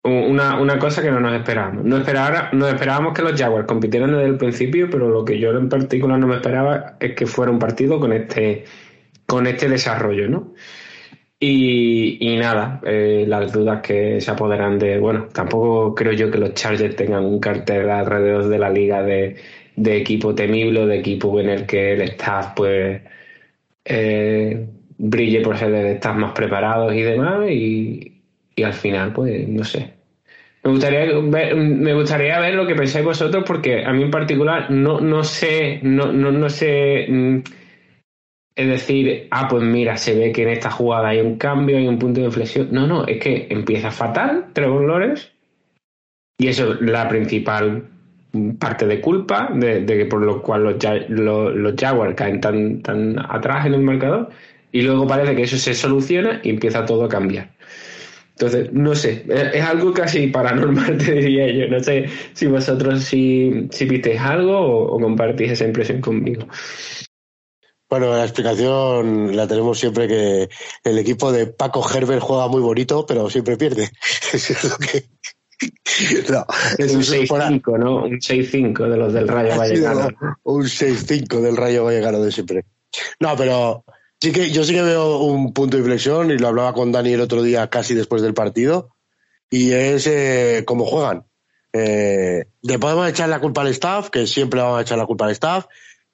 una, una cosa que no nos esperábamos. No, esperaba, no esperábamos que los Jaguars compitieran desde el principio, pero lo que yo en particular no me esperaba es que fuera un partido con este, con este desarrollo, ¿no? Y, y nada, eh, las dudas que se apoderan de. Bueno, tampoco creo yo que los Chargers tengan un cartel alrededor de la liga de, de equipo temible de equipo en el que el staff, pues. eh, brille por ser de staff más preparados y demás. Y, y al final, pues, no sé. Me gustaría ver, me gustaría ver lo que pensáis vosotros, porque a mí en particular no, no sé, no, no, no sé. mm, es decir, ah, pues mira, se ve que en esta jugada hay un cambio, hay un punto de inflexión. No, no, es que empieza fatal Trevor Lawrence y eso es la principal parte de culpa de, que por lo cual los, los, los Jaguars caen tan, tan atrás en el marcador y luego parece que eso se soluciona y empieza todo a cambiar. Entonces, no sé, es, es algo casi paranormal, te diría yo. No sé si vosotros si, si visteis algo o, o compartís esa impresión conmigo. Bueno, la explicación la tenemos siempre que el equipo de Paco Herbert juega muy bonito, pero siempre pierde. Es lo que. No, un es fuera- 6-5, ¿no? Un 6-5 de los del Rayo Vallecano. un 6-5 del Rayo Vallecano de siempre. No, pero sí que yo sí que veo un punto de inflexión y lo hablaba con Dani el otro día casi después del partido y es eh, cómo juegan. Eh, le podemos echar la culpa al staff, que siempre vamos a echar la culpa al staff.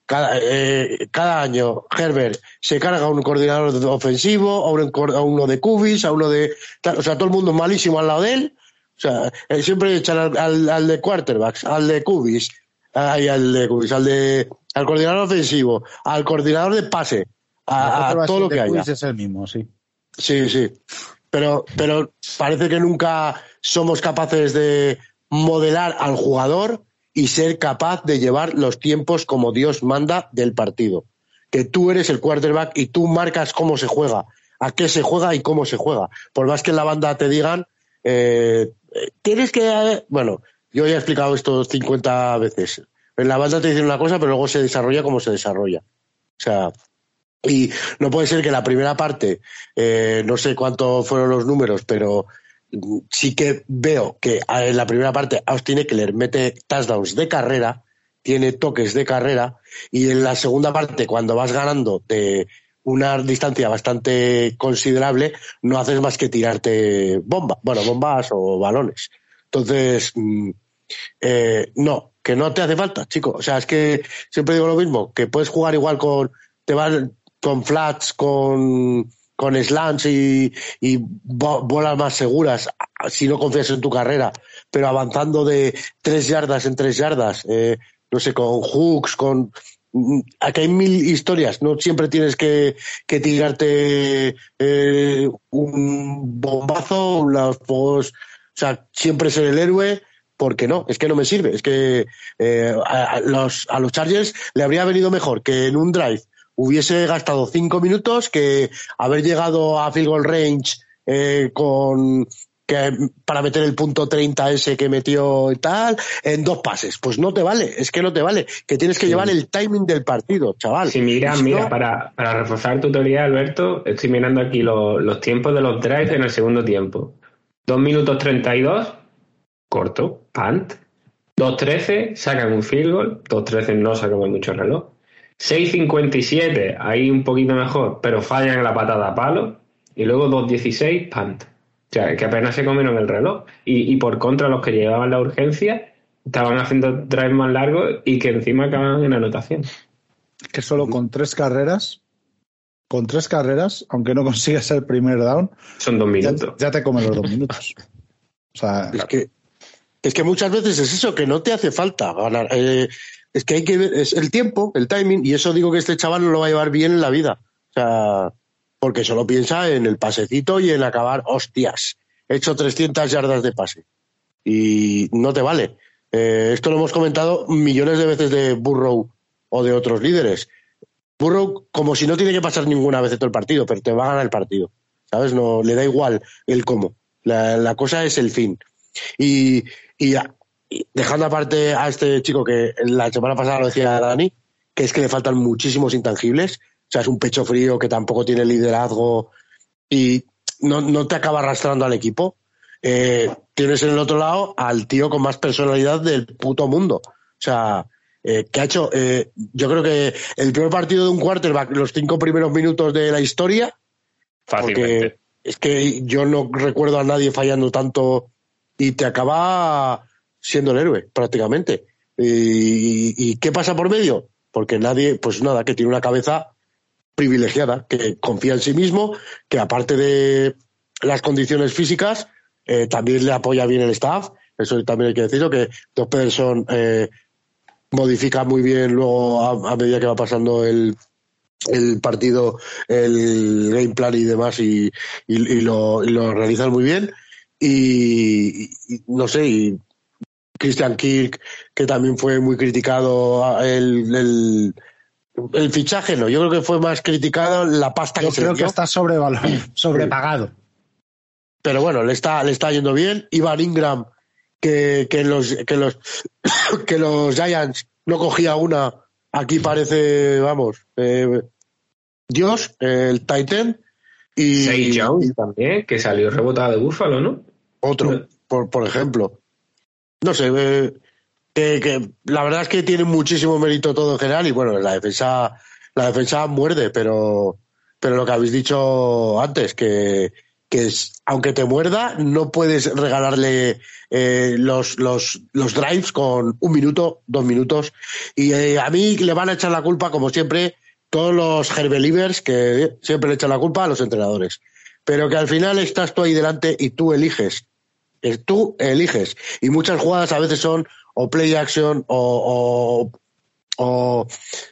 Cada, eh, cada año Herbert se carga a un coordinador ofensivo, a, un a uno de Cubis, a uno de... O sea, todo el mundo malísimo al lado de él. O sea, eh, siempre echan al, al- de quarterbacks, al de Cubis, al de Cubis, al de al coordinador ofensivo, al coordinador de pase, a, a todo lo que haya. Es el mismo, sí. Sí, sí. Pero, pero parece que nunca somos capaces de modelar al jugador y ser capaz de llevar los tiempos como Dios manda del partido. Que tú eres el quarterback y tú marcas cómo se juega, a qué se juega y cómo se juega. Por más que en la banda te digan, eh, eh, tienes que. eh, bueno, yo ya he explicado esto 50 veces. En la banda te dicen una cosa, pero luego se desarrolla como se desarrolla. O sea, y no puede ser que la primera parte, eh, no sé cuántos fueron los números, pero sí que veo que en la primera parte Austin Eckler mete touchdowns de carrera, tiene toques de carrera, y en la segunda parte, cuando vas ganando de una distancia bastante considerable, no haces más que tirarte bombas, bueno, bombas o balones. Entonces, mm, Eh, no, que no te hace falta, chico. O sea, es que siempre digo lo mismo, que puedes jugar igual con, te van con flats, con, con slants y, y bolas más seguras, si no confías en tu carrera, pero avanzando de tres yardas en tres yardas, eh, no sé, con hooks, con... Mm, aquí hay mil historias, no siempre tienes que, que tirarte eh, un bombazo, los o sea, siempre ser el héroe, porque no, es que no me sirve, es que eh, a, los, a los Chargers le habría venido mejor que en un drive hubiese gastado cinco minutos que haber llegado a field goal range eh, con que para meter el punto 30 ese que metió y tal en dos pases. Pues no te vale, es que no te vale, que tienes que llevar el timing del partido, chaval. Sí, mira, mira, para, para, reforzar tu teoría, Alberto, estoy mirando aquí los tiempos de los drives en el segundo tiempo. Dos minutos 32, corto, punt. 2.13, sacan un field goal. 2.13 no sacamos mucho reloj. 6.57, ahí un poquito mejor, pero fallan en la patada a palo. Y luego 2.16, punt. O sea, que apenas se comieron el reloj. Y, por contra, los que llevaban la urgencia estaban haciendo drives más largos y que encima acaban en anotación. Que solo con tres carreras, con tres carreras, aunque no consigas el primer down, son dos minutos. Ya, te comen los dos minutos. O sea, es que, es que muchas veces es eso, que no te hace falta ganar. Eh, es que hay que ver, es el tiempo, el timing, y eso digo que este chaval no lo va a llevar bien en la vida. O sea, porque solo piensa en el pasecito y en acabar, hostias, he hecho 300 yardas de pase. Y no te vale. Eh, esto lo hemos comentado millones de veces de Burrow o de otros líderes. Burrow, como si no tiene que pasar ninguna vez todo el partido, pero te va a ganar el partido. ¿Sabes? No, le da igual el cómo. La, la cosa es el fin. Y, y dejando aparte a este chico que la semana pasada lo decía Dani, que es que le faltan muchísimos intangibles. O sea, es un pecho frío que tampoco tiene liderazgo y no, te acaba arrastrando al equipo. Eh, tienes en el otro lado al tío con más personalidad del puto mundo. O sea, eh, que ha hecho, eh, yo creo que el primer partido de un quarterback, los cinco primeros minutos de la historia, Fácilmente. es que yo no recuerdo a nadie fallando tanto y te acaba siendo el héroe, prácticamente. ¿Y, qué pasa por medio? Porque nadie, pues nada, que tiene una cabeza privilegiada, que confía en sí mismo, que aparte de las condiciones físicas, eh, también le apoya bien el staff. Eso también hay que decirlo, que Dos Pederson eh, modifica muy bien luego a, medida que va pasando el, el partido, el game plan y demás, y, y, lo, y lo realizan muy bien. Y, no sé, y Christian Kirk, que también fue muy criticado, el, el, fichaje no, yo creo que fue más criticado la pasta yo que creo que está sobrepagado. Pero bueno, le está, le está yendo bien. Ivan Ingram, que, que, los, que, los, que los Giants no cogía una, aquí parece, vamos, eh, Dios, el Titan. Y Jones también, que salió rebotado de Búfalo, ¿no? Otro, por, por ejemplo no sé, eh, que, la verdad es que tiene muchísimo mérito todo en general y bueno, la defensa, la defensa muerde, pero, pero lo que habéis dicho antes, que, que es, aunque te muerda, no puedes regalarle eh, los, los, los drives con un minuto, dos minutos. Y eh, a mí le van a echar la culpa, como siempre, todos los Herbelivers que siempre le echan la culpa a los entrenadores. Pero que al final estás tú ahí delante y tú eliges tú eliges. Y muchas jugadas a veces son o play action o, o,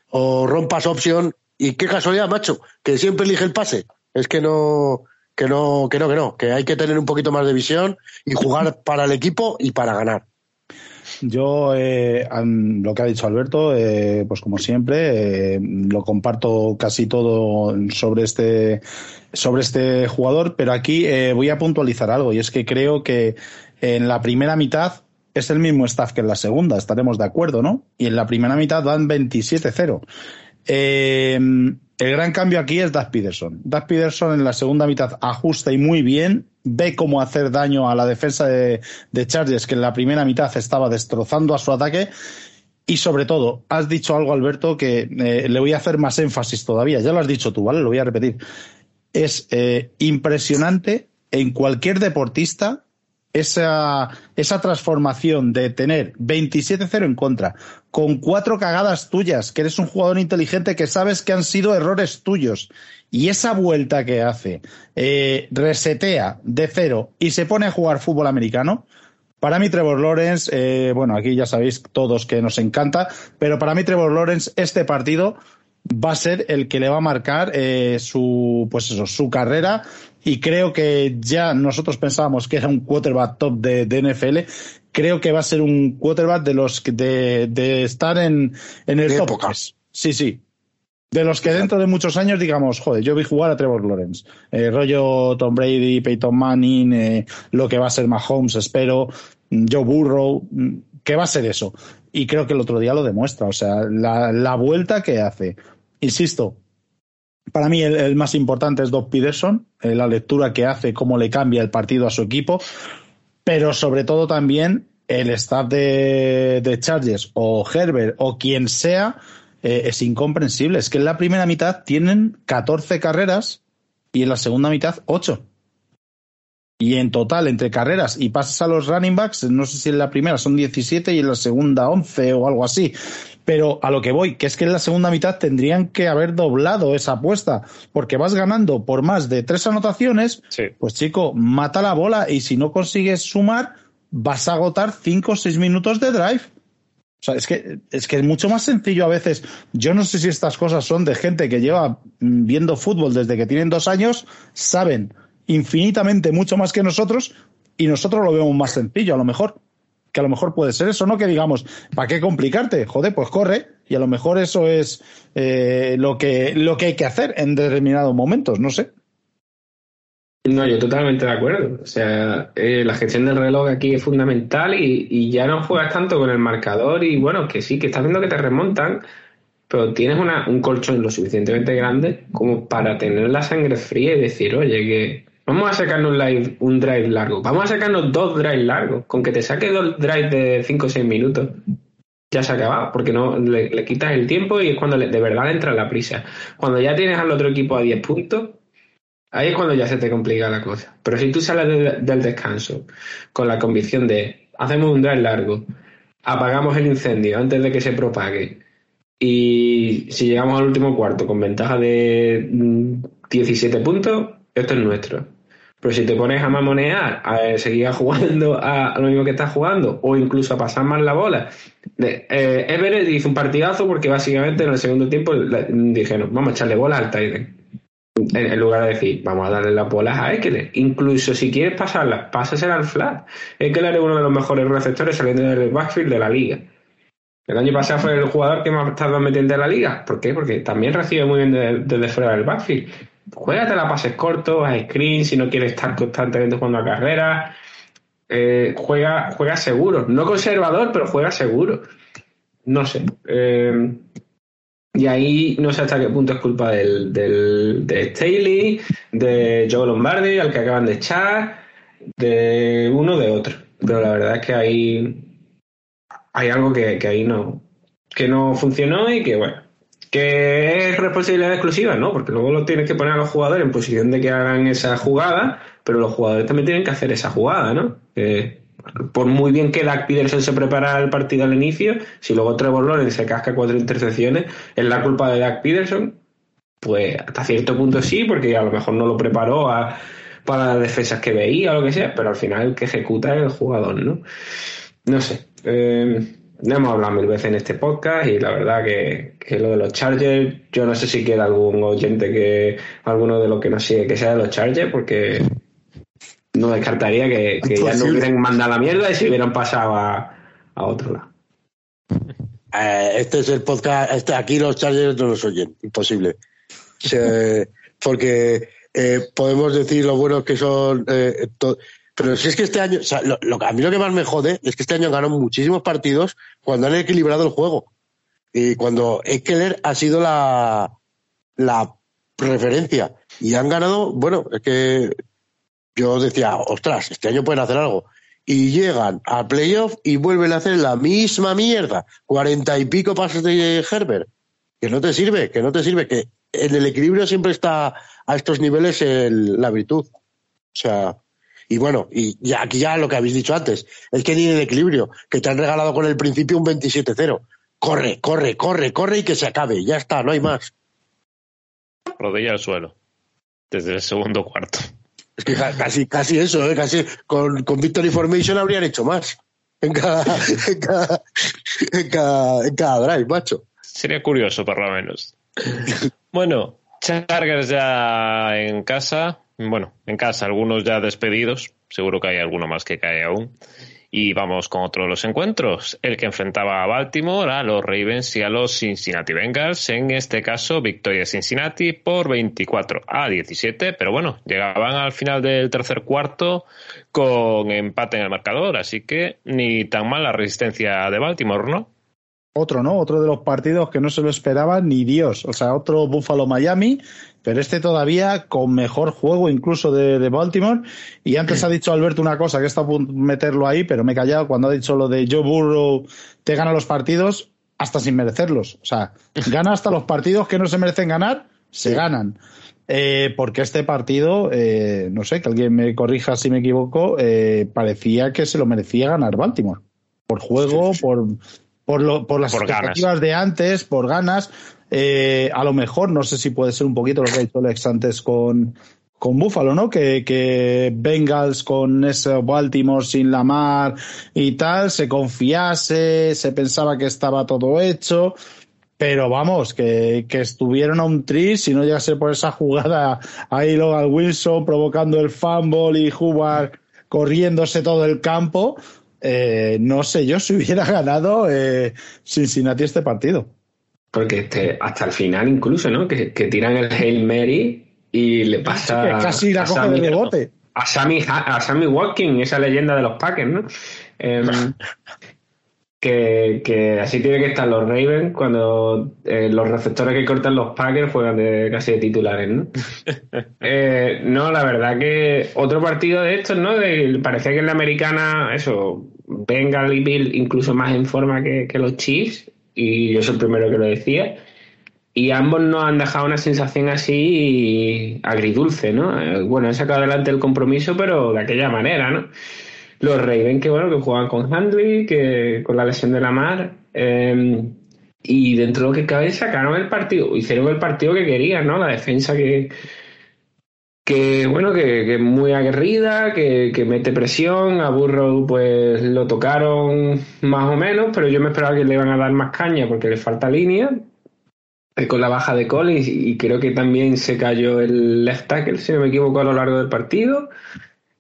o, rompas opción. Y qué casualidad, macho, que siempre elige el pase. Es que no, que no, que no, que no, que hay que tener un poquito más de visión y jugar para el equipo y para ganar. Yo, eh, lo que ha dicho Alberto, eh, pues como siempre, eh, lo comparto casi todo sobre este, sobre este jugador, pero aquí voy a puntualizar algo y es que creo que en la primera mitad es el mismo staff que en la segunda, estaremos de acuerdo, ¿no? Y en la primera mitad dan 27-0. el gran cambio aquí es Doug Peterson. Doug Peterson en la segunda mitad ajusta y muy bien ve cómo hacer daño a la defensa de, Chargers, que en la primera mitad estaba destrozando a su ataque. Y sobre todo, has dicho algo, Alberto, que eh, le voy a hacer más énfasis todavía. Ya lo has dicho tú, ¿vale? Lo voy a repetir. Es eh, impresionante en cualquier deportista esa, esa transformación de tener 27-0 en contra, con cuatro cagadas tuyas, que eres un jugador inteligente que sabes que han sido errores tuyos, y esa vuelta que hace, eh, resetea de cero y se pone a jugar fútbol americano, para mí Trevor Lawrence, eh, bueno, aquí ya sabéis todos que nos encanta, pero para mí Trevor Lawrence, este partido va a ser el que le va a marcar eh, su, pues eso, su carrera y creo que ya nosotros pensábamos que era un quarterback top de, NFL. Creo que va a ser un quarterback de los que de, de estar en, en el top. Sí, sí. De los que dentro de muchos años digamos, joder, yo vi jugar a Trevor Lawrence, eh, rollo Tom Brady, Peyton Manning, eh, lo que va a ser Mahomes, espero, Joe Burrow, que va a ser eso. Y creo que el otro día lo demuestra, o sea, la, la vuelta que hace. Insisto, para mí el, más importante es Doc Peterson, eh, la lectura que hace, cómo le cambia el partido a su equipo, pero sobre todo también el staff de, Chargers o Herbert o quien sea eh, es incomprensible. Es que en la primera mitad tienen 14 carreras y en la segunda mitad 8. Y en total, entre carreras y pasas a los running backs, no sé si en la primera son 17 y en la segunda 11 o algo así. Pero a lo que voy, que es que en la segunda mitad tendrían que haber doblado esa apuesta, porque vas ganando por más de tres anotaciones, pues chico, mata la bola y si no consigues sumar, vas a agotar cinco o seis minutos de drive. O sea, es que, es que es mucho más sencillo a veces. Yo no sé si estas cosas son de gente que lleva mm, viendo fútbol desde que tienen dos años, saben infinitamente mucho más que nosotros y nosotros lo vemos más sencillo, a lo mejor que a lo mejor puede ser eso, ¿no? Que digamos, ¿para qué complicarte? Joder, pues corre y a lo mejor eso es eh, lo, que, lo que hay que hacer en determinados momentos, no sé. No, yo totalmente de acuerdo. O sea, eh, la gestión del reloj aquí es fundamental y, ya no juegas tanto con el marcador y bueno, que sí, que estás viendo que te remontan, pero tienes una, un colchón lo suficientemente grande como para tener la sangre fría y decir, oye, que Vamos a sacarnos un, drive largo. Vamos a sacarnos dos drives largos. Con que te saque dos drives de 5 o 6 minutos, ya se ha acabado. Porque no le, quitas el tiempo y es cuando de verdad entra la prisa. Cuando ya tienes al otro equipo a 10 puntos, ahí es cuando ya se te complica la cosa. Pero si tú sales del descanso con la convicción de hacemos un drive largo, apagamos el incendio antes de que se propague. Y si llegamos al último cuarto con ventaja de 17 mm, puntos, esto es nuestro. Pero si te pones a mamonear, a seguir jugando a, lo mismo que estás jugando, o incluso a pasar más la bola. eh, Everett hizo un partidazo porque básicamente en el segundo tiempo dijeron, vamos a echarle bolas al Titan. En, lugar de decir, vamos a darle las bolas a Eckler. Incluso si quieres pasarlas, pásasela al flat. Eckler es uno de los mejores receptores saliendo del backfield de la liga. El año pasado fue el jugador que más metiendo en la liga. ¿Por qué? Porque también recibe muy bien desde fuera del backfield juégate la pases cortos, a screen, si no quieres estar constantemente jugando a carrera. Eh, juega, juega seguro. No conservador, pero juega seguro. No sé. Eh, y ahí no sé hasta qué punto es culpa del, del, de Staley, de Joe Lombardi, al que acaban de echar, de uno de otro. Pero la verdad es que ahí hay algo que, que ahí no, que no funcionó y que bueno, que es responsabilidad exclusiva, ¿no? Porque luego lo tienes que poner a los jugadores en posición de que hagan esa jugada, pero los jugadores también tienen que hacer esa jugada, ¿no? Por muy bien que Dak Peterson se prepara el partido al inicio, si luego Trevor Lawrence se casca cuatro intercepciones, ¿es la culpa de Dak Peterson? Pues hasta cierto punto sí, porque a lo mejor no lo preparó para las defensas que veía o lo que sea, pero al final el que ejecuta es el jugador, ¿no? No sé. Eh, hemos hablado mil veces en este podcast y la verdad que, lo de los Chargers, yo no sé si queda algún oyente que, alguno de los que nos sigue que sea de los Chargers, porque no descartaría que, ya no hubieran mandado la mierda y se hubieran pasado a, otro lado. Eh, este es el podcast, este, aquí los Chargers no los oyen, imposible. porque eh, podemos decir lo buenos que son eh, pero si es que este año, o sea, lo, a mí lo que más me jode es que este año ganado muchísimos partidos cuando han equilibrado el juego. Y cuando Eckler ha sido la, la referencia. Y han ganado, bueno, es que yo decía, ostras, este año pueden hacer algo. Y llegan a playoff y vuelven a hacer la misma mierda. Cuarenta y pico pasos de Herbert. Que no te sirve, que no te sirve, que en el equilibrio siempre está a estos niveles la virtud. O sea, Y bueno, y aquí ya lo que habéis dicho antes, es que tiene el equilibrio, que te han regalado con el principio un 27-0. Corre, corre, corre, corre y que se acabe. Ya está, no hay más. Rodilla al suelo. Desde el segundo cuarto. Casi, casi eso, ¿eh? casi con, con Victory Formation habrían hecho más. En cada, en cada, en cada, en cada drive, macho. Sería curioso, por lo menos. bueno, Chargers ya en casa. Bueno, en casa, algunos ya despedidos. Seguro que hay alguno más que cae aún. Y vamos con otro de los encuentros, el que enfrentaba a Baltimore, a los Ravens y a los Cincinnati Bengals. En este caso, victoria Cincinnati por 24 a 17, pero bueno, llegaban al final del tercer cuarto con empate en el marcador, así que ni tan mal la resistencia de Baltimore, ¿no? Otro, ¿no? Otro de los partidos que no se lo esperaba ni Dios. O sea, otro Buffalo Miami, pero este todavía con mejor juego incluso de, Baltimore. Y antes ha dicho Alberto una cosa que está por meterlo ahí, pero me he callado cuando ha dicho lo de Joe Burrow te gana los partidos hasta sin merecerlos. O sea, gana hasta los partidos que no se merecen ganar, se ganan. Eh, porque este partido, eh, no sé, que alguien me corrija si me equivoco, eh, parecía que se lo merecía ganar Baltimore. Por juego, por por, por las expectativas de antes, por ganas. Eh, a lo mejor, no sé si puede ser un poquito lo que ha dicho Alex antes con, con Buffalo, ¿no? Que, que Bengals con ese Baltimore sin la mar y tal, se confiase, se pensaba que estaba todo hecho. Pero vamos, que, que estuvieron a un tris si no llegase por esa jugada ahí Logan Wilson provocando el fumble y jugar corriéndose todo el campo. Eh, no sé yo si hubiera ganado eh, Cincinnati este partido. Porque este, hasta el final incluso, ¿no? Que, tiran el Hail Mary y le pasa... casi la coge de bote. A Sammy, a Sammy Watkins, esa leyenda de los Packers, ¿no? Em, que, así tiene que estar los Ravens cuando eh, los receptores que cortan los Packers juegan de, casi de titulares, ¿no? Eh, no, la verdad que otro partido de estos, ¿no? parecía que en la americana, eso, Bengal y Bill incluso más en forma que, los Chiefs, y yo soy el primero que lo decía. Y ambos nos han dejado una sensación así agridulce, ¿no? Eh, bueno, han sacado adelante el compromiso, pero de aquella manera, ¿no? Los Ravens que bueno, que juegan con Handley, que con la lesión de la mar. Em, y dentro de lo que cabe sacaron el partido, hicieron el partido que querían, ¿no? La defensa que, que bueno, que, muy aguerrida, que, mete presión, a Burrow pues lo tocaron más o menos, pero yo me esperaba que le iban a dar más caña porque le falta línea eh, con la baja de Collins y creo que también se cayó el left tackle, si no me equivoco, a lo largo del partido.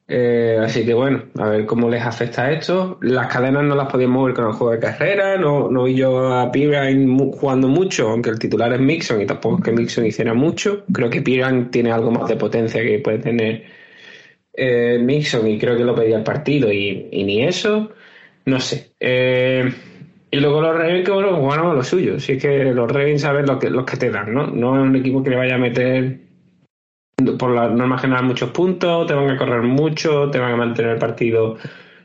Eh, así que bueno, a ver cómo les afecta esto. Las cadenas no las podían mover con el juego de carrera, no, no vi yo a Piran jugando mucho, aunque el titular es Mixon y tampoco es que Mixon hiciera mucho. Creo que Piran tiene algo más de potencia que puede tener eh, Mixon y creo que lo pedía el partido y, ni eso. No sé. Eh, y luego los Ravens que bueno, jugaron a lo suyo. Si es que los Ravens saben lo que, los que te dan, ¿no? No es un equipo que le vaya a meter por la norma general muchos puntos, te van a correr mucho, te van a mantener el partido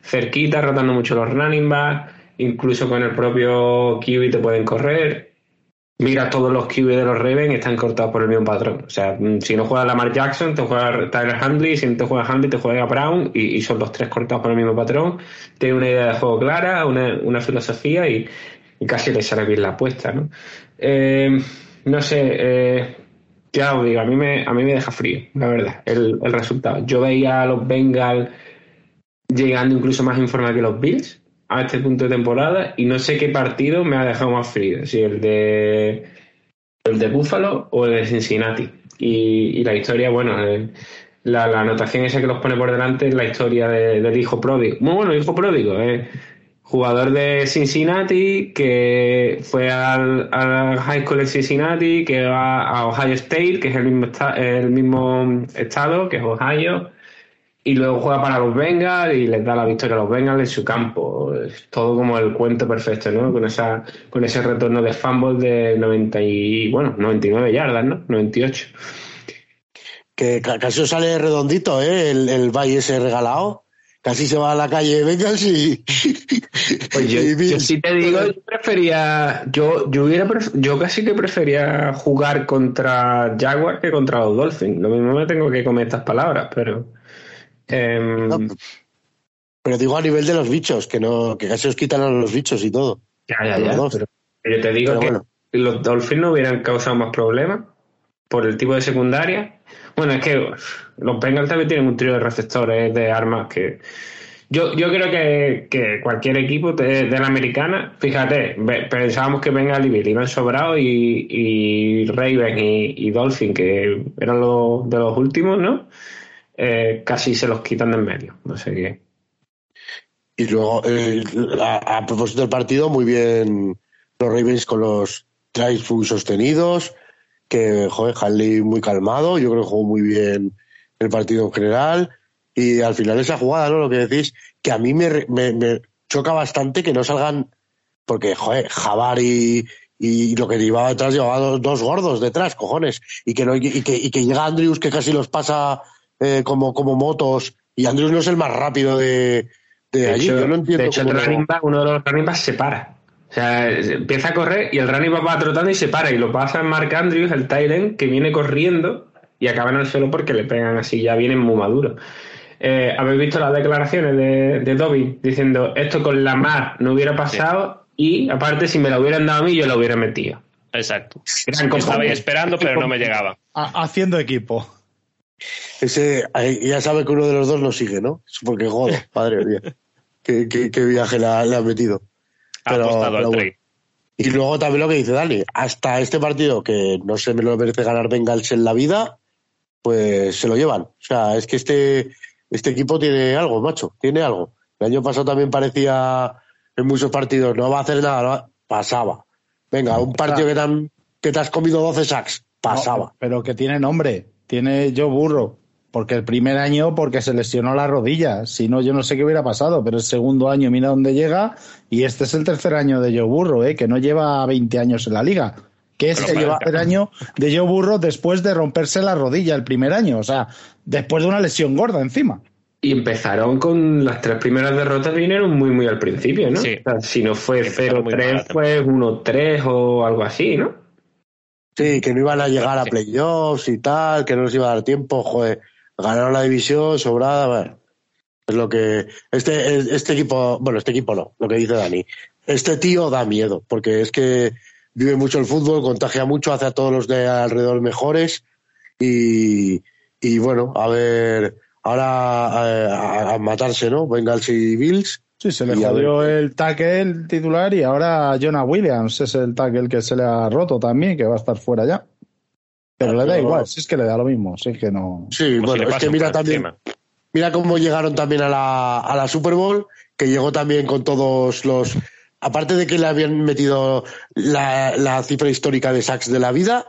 cerquita, rotando mucho los running backs, incluso con el propio QB te pueden correr. Mira, todos los QB de los Ravens están cortados por el mismo patrón. O sea, mm, si no juega Lamar Jackson, te juega Tyler Handley, si no te juega Handley, te juega Brown, y, son los tres cortados por el mismo patrón. Tiene una idea de juego clara, una, filosofía y, casi le sale bien la apuesta, ¿no? Eh, no sé, eh, ya os digo, a mí me, a mí me deja frío, la verdad, el, resultado. Yo veía a los Bengals llegando incluso más en que los Bills a este punto de temporada y no sé qué partido me ha dejado más frío, si el de el de Buffalo o el de Cincinnati. Y, la historia, bueno, eh, la, anotación esa que los pone por delante es la historia del hijo pródigo. Muy bueno, hijo pródigo, eh jugador de Cincinnati que fue al, high school de Cincinnati, que va a Ohio State, que es el mismo, el mismo estado, que es Ohio, y luego juega para los Bengals y les da la victoria a los Bengals en su campo. Es todo como el cuento perfecto, ¿no? Con esa con ese retorno de fumble de 90 y, bueno, 99 yardas, ¿no? 98. Que casi sale redondito, ¿eh? El, el valle ese regalado casi se va a la calle Bengals y. Pues yo, sí te digo, yo prefería. Yo, yo, hubiera yo casi que prefería jugar contra Jaguar que contra los Dolphins. Lo mismo me tengo que comer estas palabras, pero. Em, No, pero digo a nivel de los bichos, que no que casi os quitan a los bichos y todo. ya, ya, ya. Pero, yo te digo Pero que bueno. los Dolphins no hubieran causado más problemas por el tipo de secundaria. Bueno, es que los Bengals también tienen un trío de receptores de armas que. Yo, yo creo que, que cualquier equipo de, la americana, fíjate, pensábamos que Bengal y Bill iban sobrados y, y Raven y, Dolphin, que eran los de los últimos, ¿no? Eh, casi se los quitan de en medio. No sé qué. Y luego, eh, a, propósito del partido, muy bien los Ravens con los tries muy sostenidos, que, joder, Hanley muy calmado, yo creo que jugó muy bien el partido en general, y al final esa jugada, ¿no? Lo que decís, que a mí me, me, me choca bastante que no salgan, porque, joder, Javar y, y lo que llevaba detrás, llevaba dos, dos gordos detrás, cojones, y que, no, y que, y que llega Andrews que casi los pasa eh, como, como motos, y Andrews no es el más rápido de, de, De allí, hecho, yo no entiendo de hecho, el running back, uno de los running backs se para. O sea, empieza a correr y el running back va trotando y se para. Y lo pasa Mark Andrews, el Tyrant, que viene corriendo y acaba en el suelo porque le pegan así, ya vienen muy maduros. Eh, ¿Habéis visto las declaraciones de, de Dobby diciendo esto con la mar no hubiera pasado y aparte si me la hubieran dado a mí yo la hubiera metido? Exacto. Gran Estaba ahí esperando, pero no me llegaba. Ha- haciendo equipo. Ese, ya sabe que uno de los dos lo sigue, ¿no? Porque jodo, madre mía. qué, qué- qué viaje le ha, le ha metido. Ha Pero- apostado pero al bueno. trade. Y luego también lo que dice Dani, hasta este partido que no se me lo merece ganar Bengals en la vida, pues se lo llevan. O sea, es que este, este equipo tiene algo, macho, tiene algo. El año pasado también parecía en muchos partidos, no va a hacer nada, no va- pasaba. Venga, un partido que te, han- que te has comido 12 sacks, pasaba. No, pero que tiene nombre. Tiene Joe Burro. Porque el primer año, porque se lesionó la rodilla. Si no, yo no sé qué hubiera pasado. Pero el segundo año, mira dónde llega. Y este es el tercer año de Joe Burro, ¿eh? que no lleva 20 años en la liga. Que es el tercer año de Joe Burro después de romperse la rodilla el primer año. O sea, después de una lesión gorda encima. Y empezaron con las tres primeras derrotas, vinieron muy, muy al principio, ¿no? Sí. O sea, si no fue Empezaron muy mal la 0-3, fue 1-3 o algo así, ¿no? Sí, que no iban a llegar a Sí. playoffs y tal, que no les iba a dar tiempo, joder, ganaron la división sobrada, bueno, es lo que este este equipo, bueno, este equipo no, lo que dice Dani. Este tío da miedo, porque es que vive mucho el fútbol, contagia mucho, hace a todos los de alrededor mejores y, y bueno, a ver, ahora eh, a, a matarse, ¿no? Bengals y Bills. Sí, se le jodió el tackle titular y ahora Jonah Williams es el tackle que se le ha roto también, que va a estar fuera ya. Pero le da igual, si es que le da lo mismo, si es que no. Sí, Como bueno, es que mira también, encima. Mira cómo llegaron también a la, a la Super Bowl, que llegó también con todos los. Aparte de que le habían metido la, la cifra histórica de sacks de la vida,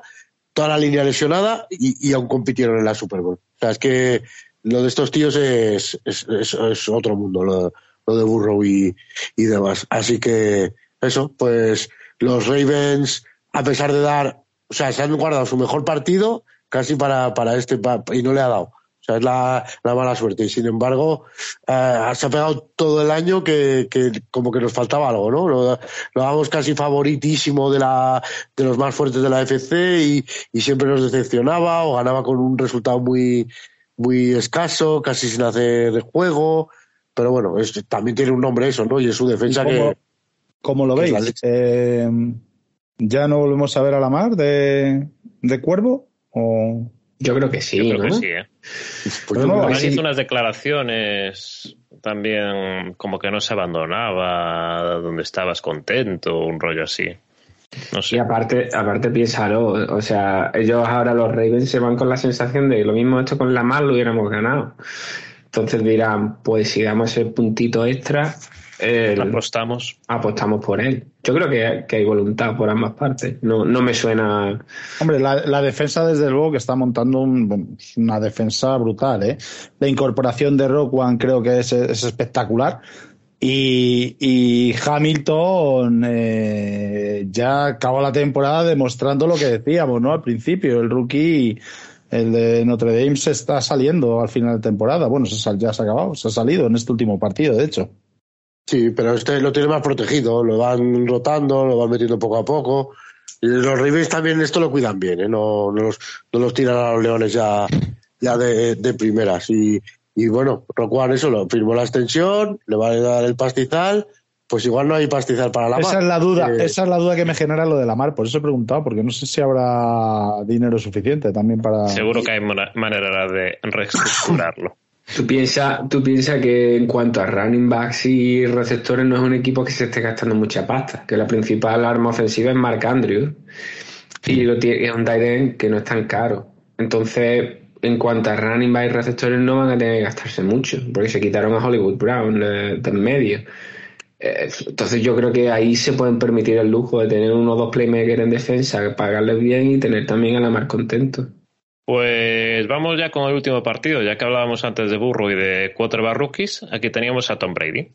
toda la línea lesionada y, y aún compitieron en la Super Bowl. O sea, es que lo de estos tíos es, es, es- otro mundo, lo, lo de Burrow y, y demás. Así que eso, pues los Ravens, a pesar de dar, o sea, se han guardado su mejor partido casi para, para este, y no le ha dado. O sea, es la, la mala suerte. Y sin embargo, eh, se ha pegado todo el año que, que como que nos faltaba algo, ¿no? Lo, lo damos casi favoritísimo de, la, de los más fuertes de la FC y, y siempre nos decepcionaba o ganaba con un resultado muy, muy escaso, casi sin hacer juego. Pero bueno, es- también tiene un nombre eso, ¿no? Y es su defensa ¿Y cómo- que. ¿Cómo lo que veis? Eh, ¿Ya no volvemos a ver a la mar de, de Cuervo? ¿O... Yo creo que sí, Yo creo ¿no? que sí, ¿eh? Pues no, que sí. hizo unas declaraciones también como que no se abandonaba, donde estabas contento, un rollo así. No Y sé. aparte, aparte piénsalo, o sea, ellos ahora los Ravens se van con la sensación de lo mismo esto con la mal lo hubiéramos ganado. Entonces dirán, pues si damos ese puntito extra, Apostamos. apostamos por él. Yo creo que, que hay voluntad por ambas partes. No, no me suena. Hombre, la, la defensa, desde luego, que está montando un- una defensa brutal. ¿eh? La incorporación de Rock One creo que es, es espectacular. Y, y Hamilton eh, ya acabó la temporada demostrando lo que decíamos ¿no? al principio. El rookie, el de Notre Dame, se está saliendo al final de temporada. Bueno, se ya se ha acabado, se ha salido en este último partido, de hecho. Sí, pero este lo tiene más protegido, lo van rotando, lo van metiendo poco a poco. Los Ravens también esto lo cuidan bien, ¿eh? no, no, los, no los tiran a los leones ya, ya de, de primeras. Y, Y bueno, Roquan eso lo firmó la extensión, le va a dar el pastizal, pues igual no hay pastizal para la mar. Esa es la duda, Eh, esa es la duda que me genera lo de la mar, por eso he preguntado, porque no sé si habrá dinero suficiente también para. Seguro que hay manera de reestructurarlo. Tú piensas tú piensa que en cuanto a running backs y receptores no es un equipo que se esté gastando mucha pasta, que la principal arma ofensiva es Mark Andrews y lo tiene, es un tight end que no es tan caro. Entonces, en cuanto a running backs y receptores no van a tener que gastarse mucho, porque se quitaron a Hollywood Brown eh, del medio. Eh, entonces yo creo que ahí se pueden permitir el lujo de tener uno o dos playmakers en defensa, pagarles bien y tener también a la mar contento. Pues vamos ya con el último partido, ya que hablábamos antes de Burro y de quarterback rookies, aquí teníamos a Tom Brady,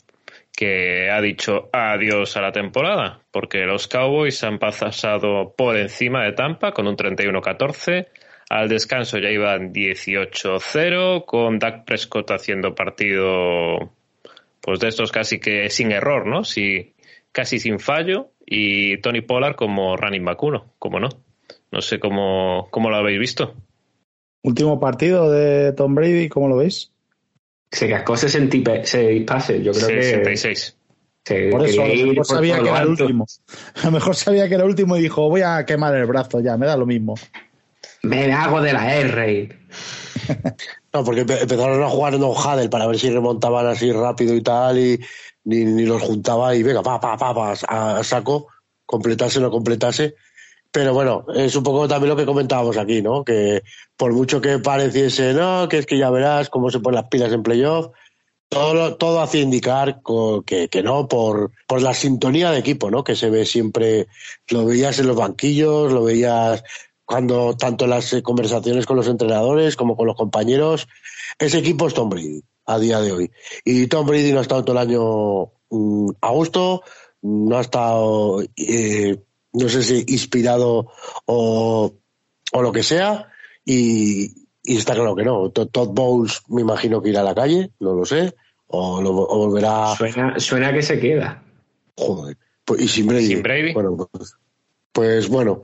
que ha dicho adiós a la temporada, porque los Cowboys han pasado por encima de Tampa con un 31-14, al descanso ya iban 18-0, con Dak Prescott haciendo partido pues de estos casi que sin error, ¿no? Sí, casi sin fallo, y Tony Pollard como running back uno, como no. No sé cómo, cómo lo habéis visto. Último partido de Tom Brady, ¿cómo lo veis? Se cascó 66 pases, yo creo que 66. se Por eso, a lo mejor sabía que era el último. A lo mejor sabía que era el último y dijo, voy a quemar el brazo ya, me da lo mismo. Me hago de la R. No, porque empe- empezaron a jugar en Huddle para ver si remontaban así rápido y tal, y ni, ni los juntaba y venga, pa, pa, pa, pa, a, a saco, completase, no completase. Pero bueno, es un poco también lo que comentábamos aquí, ¿no? Que por mucho que pareciese, no, que es que ya verás cómo se ponen las pilas en playoff, todo, todo hacía indicar que, que no, por, por la sintonía de equipo, ¿no? Que se ve siempre, lo veías en los banquillos, lo veías cuando tanto las eh, conversaciones con los entrenadores como con los compañeros. Ese equipo es Tom Brady a día de hoy. Y Tom Brady no ha estado todo el año mm, a gusto, no ha estado, eh, no sé si inspirado o, o lo que sea, y, y está claro que no. Todd Bowles me imagino que irá a la calle, no lo sé, o, lo- o volverá. Suena, suena que se queda. Joder. Pues, y sin Brady. Sin Brady. Bueno, pues, pues bueno,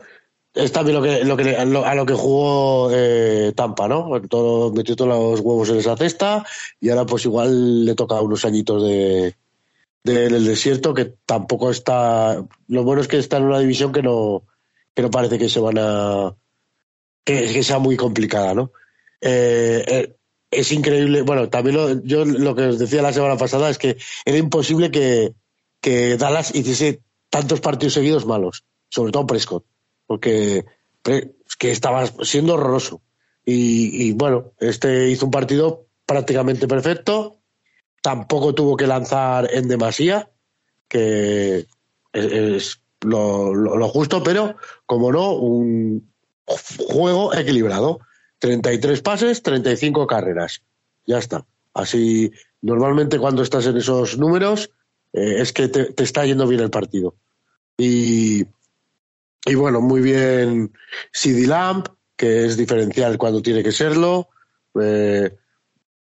es también lo que, lo que a, lo, a lo que jugó eh, Tampa, ¿no? Todo, metió todos los huevos en esa cesta y ahora pues igual le toca unos añitos de, de- en el desierto que tampoco está. Lo bueno es que está en una división que no, que no parece que se van a. que, sea muy complicada, ¿no? Eh, eh, es increíble. Bueno, también lo, yo lo que os decía la semana pasada es que era imposible que, que Dallas hiciese tantos partidos seguidos malos, sobre todo Prescott, porque que estaba siendo horroroso. Y, y bueno, este hizo un partido prácticamente perfecto, tampoco tuvo que lanzar en demasía, que es, lo, justo, pero como no, un juego equilibrado. 33 pases, 35 carreras. Ya está. Así, normalmente cuando estás en esos números, eh, es que te, está yendo bien el partido. Y, y bueno, muy bien CD Lamp, que es diferencial cuando tiene que serlo. Eh,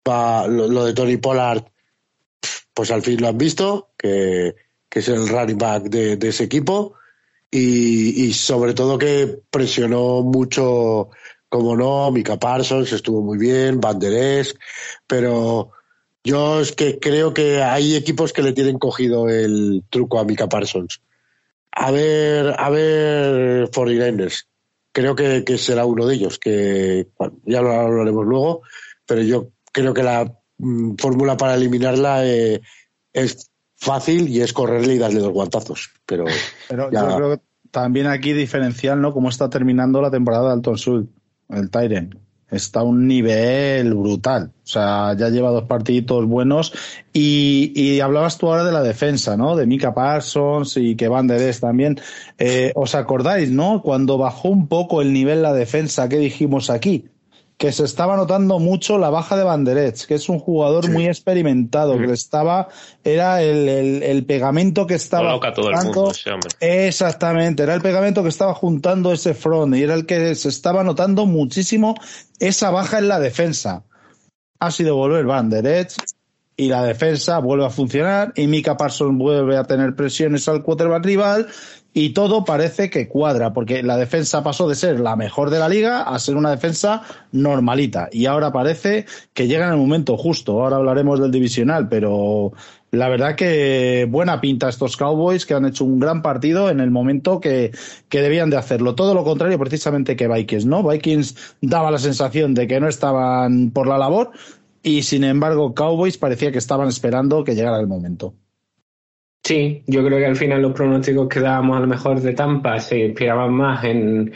pa- lo de Tony Pollard, pues al fin lo han visto, que, es el running back de, ese equipo. Y, sobre todo que presionó mucho, como no, Mika Parsons estuvo muy bien, Van pero yo es que creo que hay equipos que le tienen cogido el truco a Mika Parsons. A ver, a ver, 49ers. Creo que, que será uno de ellos, que ya lo hablaremos luego, pero yo creo que la mm, fórmula para eliminarla eh, es fácil y es correrle y darle dos guantazos. Pero Pero Ya. yo creo que también aquí diferencial, ¿no? Cómo está terminando la temporada de Alton Sul, el Tyren. Está a un nivel brutal. O sea, ya lleva dos partiditos buenos. Y, y hablabas tú ahora de la defensa, ¿no? De Mika Parsons y que Van Der Esch también. Eh, ¿Os acordáis, no? Cuando bajó un poco el nivel la defensa, ¿qué dijimos aquí? Que se estaba notando mucho la baja de Banderets, que es un jugador muy experimentado, que estaba, era el, el- el pegamento que estaba el juntando- mundo. Exactamente, era el pegamento que estaba juntando ese front y era el que se estaba notando muchísimo esa baja en la defensa. Ha sido volver Banderets y la defensa vuelve a funcionar y Mika Parsons vuelve a tener presiones al quarterback rival y todo parece que cuadra, porque la defensa pasó de ser la mejor de la liga a ser una defensa normalita. Y ahora parece que llega en el momento justo. Ahora hablaremos del divisional, pero la verdad que buena pinta estos Cowboys que han hecho un gran partido en el momento que, que debían de hacerlo. Todo lo contrario precisamente que Vikings, ¿no? Vikings daba la sensación de que no estaban por la labor y sin embargo Cowboys parecía que estaban esperando que llegara el momento. Sí, yo creo que al final los pronósticos que dábamos a lo mejor de Tampa se inspiraban más en,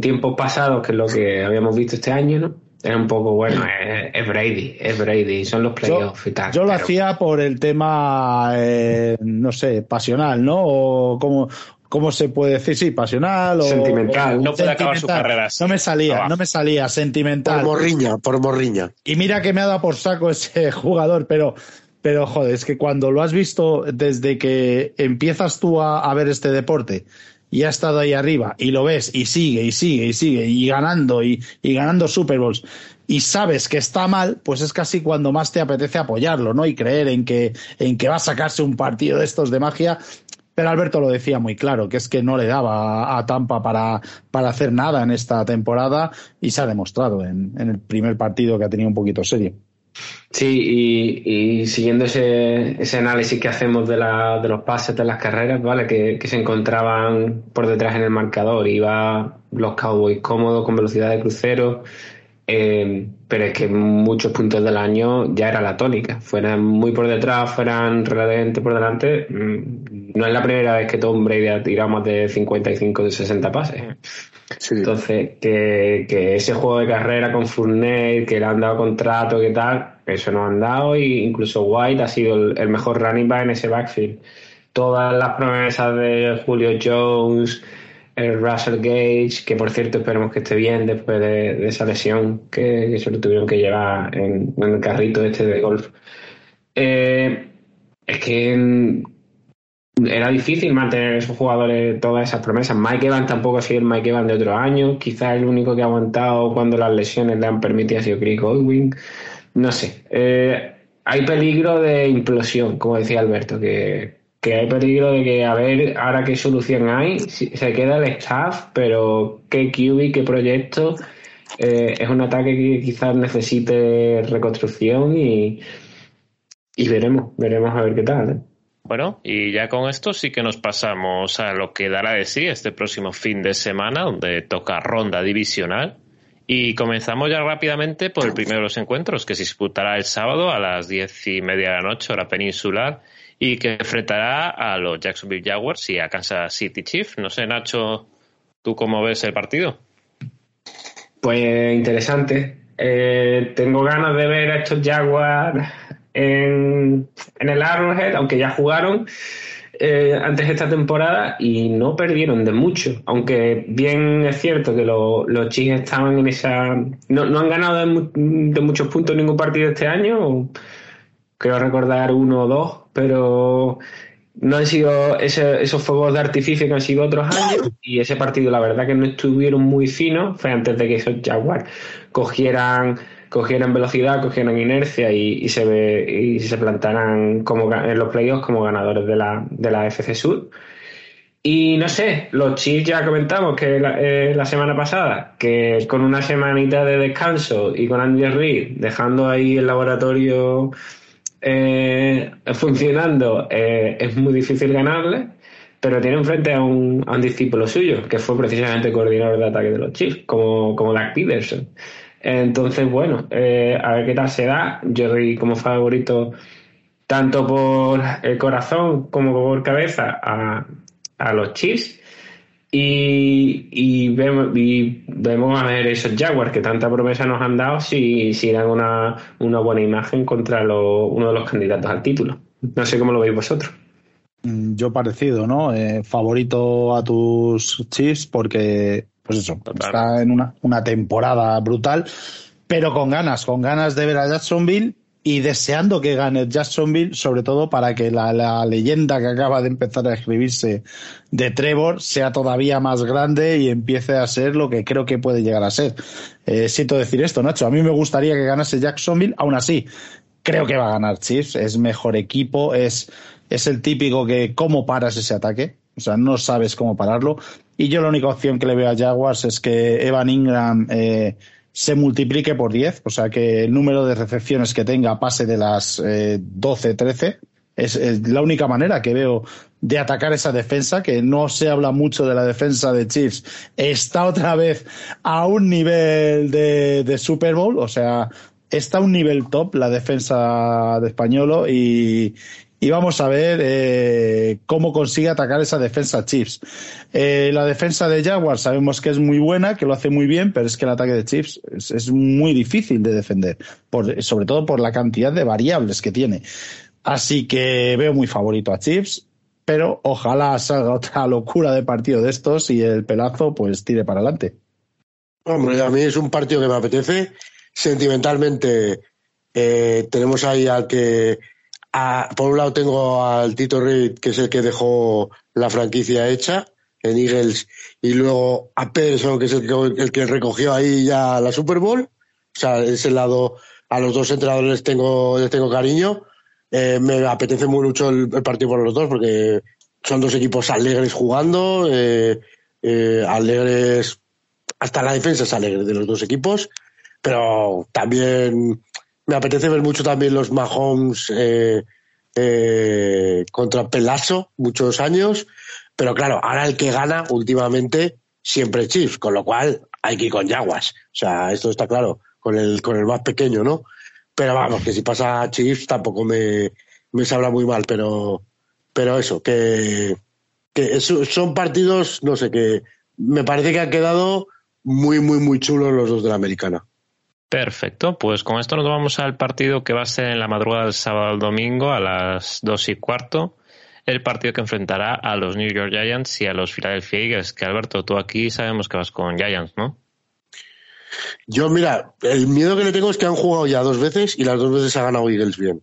tiempos pasados que lo que habíamos visto este año, ¿no? Era un poco, bueno, es, Brady, es Brady, son los playoffs y tal. Yo lo hacía por el tema, eh, no sé, pasional, ¿no? O como, ¿cómo se puede decir? Sí, pasional o... Sentimental. no puede acabar su carrera. No me salía, no me salía, sentimental. Por morriña, por morriña. Y mira que me ha dado por saco ese jugador, pero pero joder, es que cuando lo has visto desde que empiezas tú a, ver este deporte y ha estado ahí arriba y lo ves y sigue y sigue y sigue y ganando y, ganando Super Bowls y sabes que está mal, pues es casi cuando más te apetece apoyarlo, ¿no? Y creer en que, en que va a sacarse un partido de estos de magia. Pero Alberto lo decía muy claro, que es que no le daba a Tampa para, para hacer nada en esta temporada y se ha demostrado en, en el primer partido que ha tenido un poquito serio. Sí, y, siguiendo ese, ese, análisis que hacemos de, la, de los pases de las carreras, ¿vale? Que, se encontraban por detrás en el marcador, iba los Cowboys cómodos con velocidad de crucero, eh, pero es que muchos puntos del año ya era la tónica, fueran muy por detrás, fueran relativamente por delante, mm, no es la primera vez que Tom Brady ha tirado más de 55 de 60 pases. Entonces, que, que, ese juego de carrera con Fournette, que le han dado contrato, que tal, eso no han dado, y incluso White ha sido el, mejor running back en ese backfield. Todas las promesas de Julio Jones, el Russell Gage, que por cierto esperemos que esté bien después de, esa lesión que, se lo tuvieron que llevar en, el carrito este de golf. Eh, es que era difícil mantener esos jugadores todas esas promesas. Mike Evans tampoco ha sido el Mike Evans de otros años. Quizás el único que ha aguantado cuando las lesiones le han permitido ha sido Godwin. No sé. Eh, hay peligro de implosión, como decía Alberto, que, hay peligro de que a ver ahora qué solución hay. Se queda el staff, pero qué QB, qué proyecto. Eh, es un ataque que quizás necesite reconstrucción y, y veremos, veremos a ver qué tal. ¿eh? Bueno, y ya con esto sí que nos pasamos a lo que dará de sí este próximo fin de semana, donde toca ronda divisional. Y comenzamos ya rápidamente por el primero de los encuentros, que se disputará el sábado a las diez y media de la noche, hora peninsular, y que enfrentará a los Jacksonville Jaguars y a Kansas City Chiefs. No sé, Nacho, ¿tú cómo ves el partido? Pues interesante. Eh, tengo ganas de ver a estos Jaguars en, el Arrowhead, aunque ya jugaron eh, antes esta temporada y no perdieron de mucho. Aunque bien es cierto que los Chiefs estaban en esa. No, han ganado de, muchos puntos ningún partido este año. Creo recordar uno o dos, pero no han sido esos fuegos de artificio que han sido otros años y ese partido la verdad que no estuvieron muy finos fue antes de que esos Jaguars cogieran cogieran velocidad, cogieran inercia y, se ve, y se plantaran como en los playoffs como ganadores de la, de la FC Sur. Y no sé, los Chiefs ya comentamos que la, eh, la, semana pasada, que con una semanita de descanso y con Andy Reid dejando ahí el laboratorio eh, funcionando, eh, es muy difícil ganarle, pero tienen frente a un, discípulo suyo, que fue precisamente coordinador de ataque de los Chiefs, como, como Doug Peterson. Entonces, bueno, eh, a ver qué tal se da. Yo doy como favorito tanto por el corazón como por cabeza a, los Chiefs. Y, vemos, a ver esos Jaguars que tanta promesa nos han dado si, si dan una, buena imagen contra uno de los candidatos al título. No sé cómo lo veis vosotros. Yo parecido, ¿no? Eh, favorito a tus Chiefs porque pues eso, está en una, una temporada brutal, pero con ganas, con ganas de ver a Jacksonville y deseando que gane Jacksonville, sobre todo para que la, la, leyenda que acaba de empezar a escribirse de Trevor sea todavía más grande y empiece a ser lo que creo que puede llegar a ser. Eh, siento decir esto, Nacho, a mí me gustaría que ganase Jacksonville, aún así, creo que va a ganar Chiefs. Es mejor equipo, es, es el típico que cómo paras ese ataque. O sea, no sabes cómo pararlo. Y yo la única opción que le veo a Jaguars es que Evan Ingram eh, se multiplique por 10, o sea que el número de recepciones que tenga pase de las eh, 12, 13. Es, es, la única manera que veo de atacar esa defensa, que no se habla mucho de la defensa de Chiefs, está otra vez a un nivel de, de Super Bowl, o sea, está a un nivel top la defensa de Españolo y, y vamos a ver eh, cómo consigue atacar esa defensa Chiefs. Eh, la defensa de Jaguars sabemos que es muy buena, que lo hace muy bien, pero es que el ataque de Chiefs es, muy difícil de defender, sobre todo por la cantidad de variables que tiene. Así que veo muy favorito a Chiefs, pero ojalá salga otra locura de partido de estos y el pelazo pues tire para adelante. Hombre, a mí es un partido que me apetece. Sentimentalmente eh, tenemos ahí al que a, por un lado tengo al Tito Reid, que es el que dejó la franquicia hecha en Eagles, y luego a Peterson, que es el que, el que recogió ahí ya la Super Bowl. O sea, ese lado, a los dos entrenadores les tengo, les tengo cariño. Eh, me apetece mucho el, el, partido por los dos, porque son dos equipos alegres jugando, eh, eh, alegres, hasta la defensa es alegre de los dos equipos, pero también me apetece ver mucho también los Mahomes eh, eh, contra Pelazo, muchos años. Pero claro, ahora el que gana últimamente siempre Chiefs, con lo cual hay que ir con Jaguars. O sea, esto está claro, con el, con el más pequeño, ¿no? Pero vamos, que si pasa Chiefs tampoco me, me sabrá muy mal, pero, pero eso, que, que son partidos, no sé, que me parece que han quedado muy, muy, muy chulos los dos de la americana. Perfecto, pues con esto nos vamos al partido que va a ser en la madrugada del sábado al domingo a las dos y cuarto. El partido que enfrentará a los New York Giants y a los Philadelphia Eagles. Que Alberto, tú aquí sabemos que vas con Giants, ¿no? Yo, mira, el miedo que le tengo es que han jugado ya dos veces y las dos veces ha ganado Eagles bien.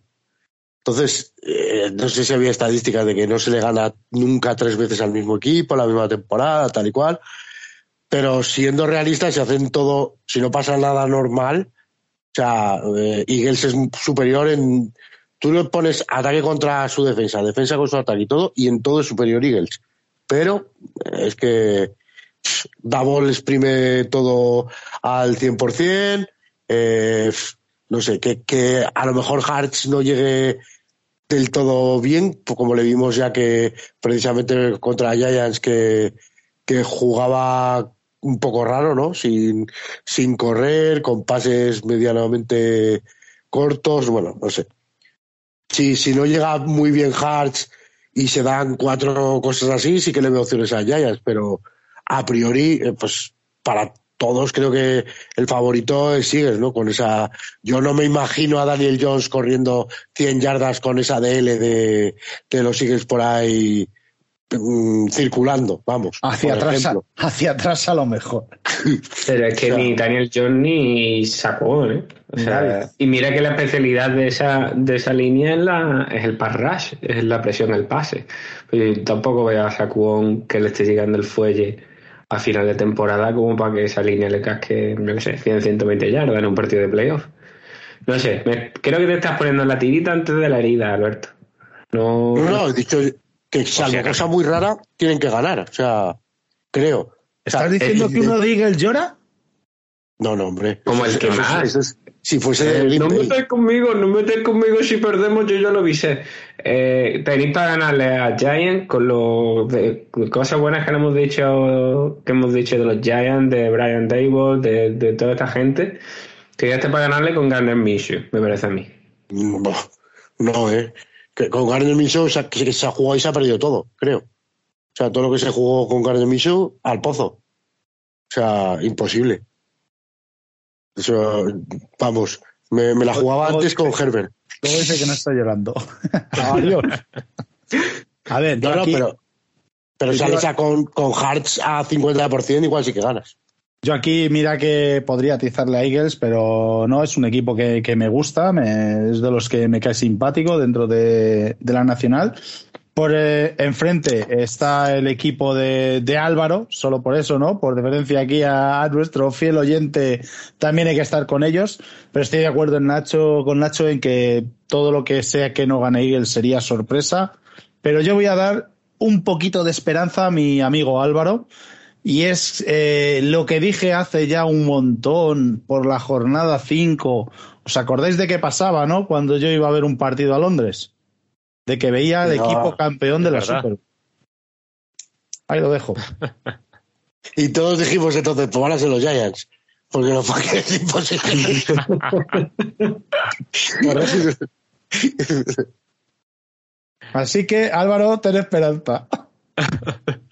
Entonces, eh, no sé si había estadísticas de que no se le gana nunca tres veces al mismo equipo, la misma temporada, tal y cual pero siendo realistas, si hacen todo, si no pasa nada normal, o sea, eh, Eagles es superior en. Tú le pones ataque contra su defensa, defensa con su ataque y todo, y en todo es superior Eagles. Pero eh, es que Davol exprime todo al 100%. Eh, no sé, que, que a lo mejor Hearts no llegue del todo bien, pues como le vimos ya que precisamente contra Giants que, que jugaba un poco raro, ¿no? Sin, sin correr, con pases medianamente cortos, bueno, no sé. Si, si no llega muy bien Hartz y se dan cuatro cosas así, sí que le veo opciones a Giants, pero a priori, eh, pues para todos creo que el favorito es Sigues, ¿no? Con esa, yo no me imagino a Daniel Jones corriendo 100 yardas con esa DL de, de los Sigues por ahí Mm, circulando, vamos. Hacia atrás, a, hacia atrás a lo mejor. Pero es que o sea, ni Daniel John ni sacó, ¿eh? O sea, y mira que la especialidad de esa, de esa línea es, la, es el pass rush, es la presión al pase. Pues tampoco veo a Sacuón que le esté llegando el fuelle a final de temporada como para que esa línea le casque, no sé, 100, 120 yardas en un partido de playoff. No sé, me, creo que te estás poniendo la tirita antes de la herida, Alberto. No, no, no he dicho, que salvo o sea, cosa muy rara, tienen que ganar. O sea, creo. ¿Estás o sea, diciendo que uno de Eagles llora? No, no, hombre. Como el que eso, más. Eso es, si fuese eh, no metáis conmigo, no metáis conmigo si perdemos, yo ya lo avisé. Eh, tenéis para ganarle a Giants con lo de, cosas buenas que hemos dicho que hemos dicho de los Giants, de Brian Dable, de, de toda esta gente. Esté para ganarle con Garner Minshew, me parece a mí. No, no eh que con Gardner Minshew se, que se ha jugado y se ha perdido todo, creo. O sea, todo lo que se jugó con Gardner Minshew al pozo. O sea, imposible. Eso, vamos, me, me la jugaba antes dice, con Herbert. Todo dice que no está llorando. A ver, no, no, aquí, pero, pero sales a con, con Hearts a 50%, igual sí que ganas. Yo aquí, mira que podría atizarle a Eagles, pero no, es un equipo que, que me gusta, me, es de los que me cae simpático dentro de, la Nacional. Por eh, enfrente está el equipo de, de, Álvaro, solo por eso, ¿no? Por deferencia aquí a, a, nuestro fiel oyente, también hay que estar con ellos. Pero estoy de acuerdo en Nacho, con Nacho en que todo lo que sea que no gane Eagle sería sorpresa. Pero yo voy a dar un poquito de esperanza a mi amigo Álvaro. Y es eh, lo que dije hace ya un montón por la jornada 5. ¿Os acordáis de qué pasaba, no? Cuando yo iba a ver un partido a Londres de que veía al no, equipo campeón de la verdad. Super. Ahí lo dejo. y todos dijimos entonces, pues van a ser los Giants. Porque los Packers es imposible. Así que, Álvaro, ten esperanza.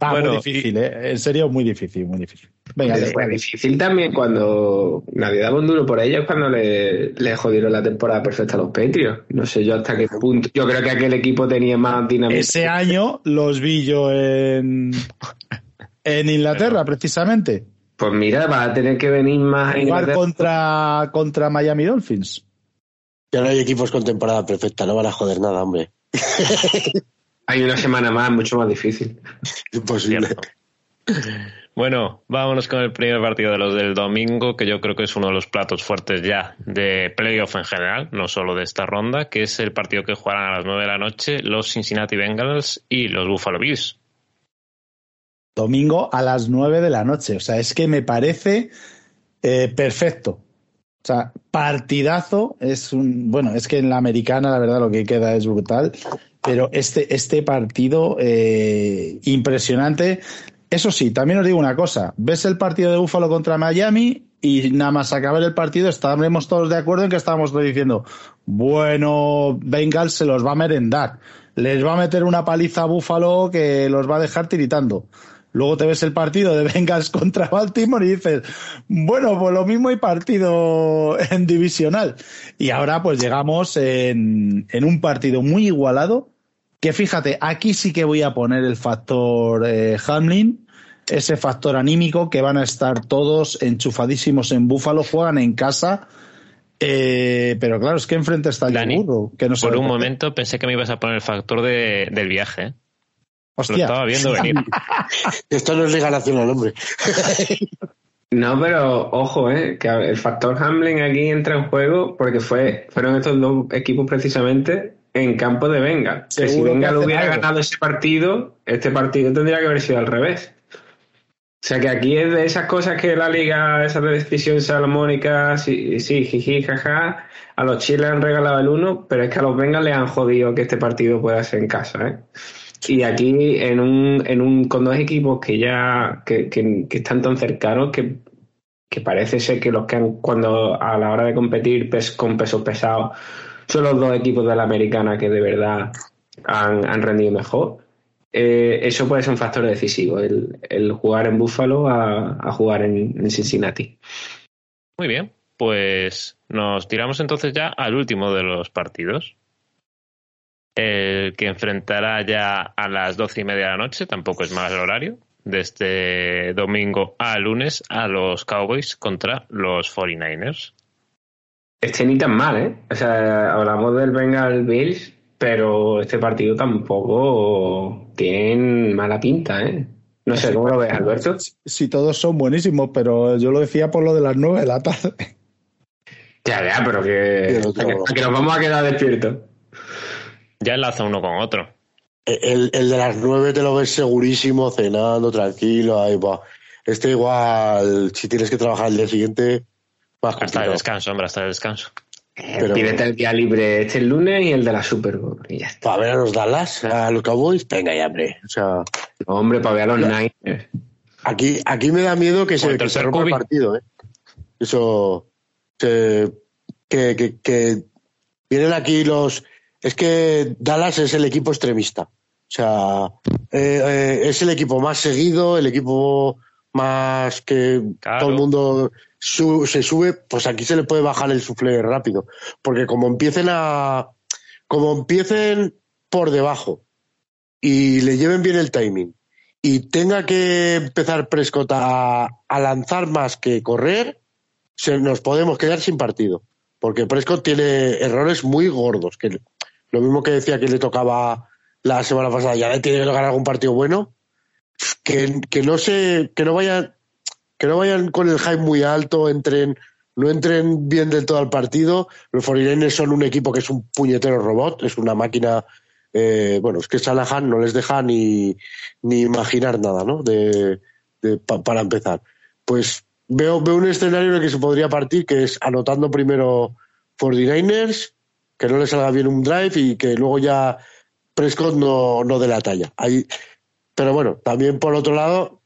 Bueno, muy difícil, ¿eh? En serio, muy difícil, muy difícil. Venga, fue difícil también cuando nadie daba un duro por ellos cuando le, le, jodieron la temporada perfecta a los Patriots. No sé yo hasta qué punto. Yo creo que aquel equipo tenía más dinámica. Ese año los vi yo en, en Inglaterra, precisamente. Pues mira, va a tener que venir más Igual contra, contra Miami Dolphins. Ya no hay equipos con temporada perfecta, no van a joder nada, hombre. hay una semana más, mucho más difícil. Imposible. Bueno, vámonos con el primer partido de los del domingo, que yo creo que es uno de los platos fuertes ya de playoff en general, no solo de esta ronda, que es el partido que jugarán a las 9 de la noche los Cincinnati Bengals y los Buffalo Bills. Domingo a las 9 de la noche, o sea, es que me parece eh, perfecto. O sea, partidazo es un. Bueno, es que en la americana, la verdad, lo que queda es brutal. Pero este, este partido eh, impresionante. Eso sí, también os digo una cosa. Ves el partido de Búfalo contra Miami y nada más acabar el partido estaremos todos de acuerdo en que estábamos diciendo, bueno, Bengals se los va a merendar. Les va a meter una paliza a Búfalo que los va a dejar tiritando. Luego te ves el partido de Bengals contra Baltimore y dices, bueno, pues lo mismo hay partido en divisional. Y ahora pues llegamos en, en un partido muy igualado, que fíjate, aquí sí que voy a poner el factor eh, Hamlin, ese factor anímico que van a estar todos enchufadísimos en Búfalo, juegan en casa. Eh, pero claro, es que enfrente está el Dani, burro, que no Por un momento pensé que me ibas a poner el factor de, del viaje. ¿eh? Hostia. Lo estaba viendo venir. Esto no es regalación al hombre. No, pero ojo, eh, que el factor Hamlin aquí entra en juego porque fue, fueron estos dos equipos precisamente en campo de Venga. Que si Venga hubiera algo. ganado ese partido, este partido tendría que haber sido al revés. O sea que aquí es de esas cosas que la liga, esa decisión salomónica, sí, sí, jiji, jaja, a los chiles han regalado el uno, pero es que a los Vengas le han jodido que este partido pueda ser en casa, ¿eh? Y aquí en un, en un con dos equipos que ya que, que, que están tan cercanos que, que, parece ser que los que han cuando a la hora de competir pes, con pesos pesados son los dos equipos de la americana que de verdad han, han rendido mejor. Eh, eso puede ser un factor decisivo, el, el jugar en Buffalo a, jugar en, Cincinnati. Muy bien, pues nos tiramos entonces ya al último de los partidos el que enfrentará ya a las doce y media de la noche, tampoco es mal el horario, de este domingo a lunes a los Cowboys contra los 49ers. Este ni tan mal, ¿eh? O sea, hablamos del Bengal Bills, pero este partido tampoco tiene mala pinta, ¿eh? No sé cómo lo ves, Alberto. Si, si todos son buenísimos, pero yo lo decía por lo de las nueve de la tarde. Ya, ya, pero que, que, que nos vamos a quedar despiertos. Ya enlaza uno con otro. El, el, de las nueve te lo ves segurísimo, cenando, tranquilo, ahí va. Este igual, si tienes que trabajar el día siguiente, más Hasta el descanso, hombre, hasta el descanso. Pero... Pídete el día libre este el lunes y el de la Super Bowl. Y ya está. Para ver a los Dallas, a los Cowboys, venga ya, hombre. O sea, no, hombre, para ver a los ya. Niners. Aquí, aquí me da miedo que se, que se rompa el partido, ¿eh? Eso, que, que, que, que vienen aquí los es que Dallas es el equipo extremista. O sea, eh, eh, es el equipo más seguido, el equipo más que claro. todo el mundo su, se sube, pues aquí se le puede bajar el sufle rápido. Porque como empiecen a. Como empiecen por debajo y le lleven bien el timing y tenga que empezar Prescott a, a lanzar más que correr, se nos podemos quedar sin partido. Porque Prescott tiene errores muy gordos que lo mismo que decía que le tocaba la semana pasada, ya le tiene que tocar algún partido bueno, que, que no se, que no vayan, que no vayan con el hype muy alto, entren, no entren bien del todo al partido. Los 49 son un equipo que es un puñetero robot, es una máquina eh, bueno, es que Salahan no les deja ni, ni imaginar nada, ¿no? De, para empezar. Pues veo, veo un escenario en el que se podría partir, que es anotando primero 49ers, que no le salga bien un drive y que luego ya Prescott no, no dé la talla. Ahí, pero bueno, también por otro lado,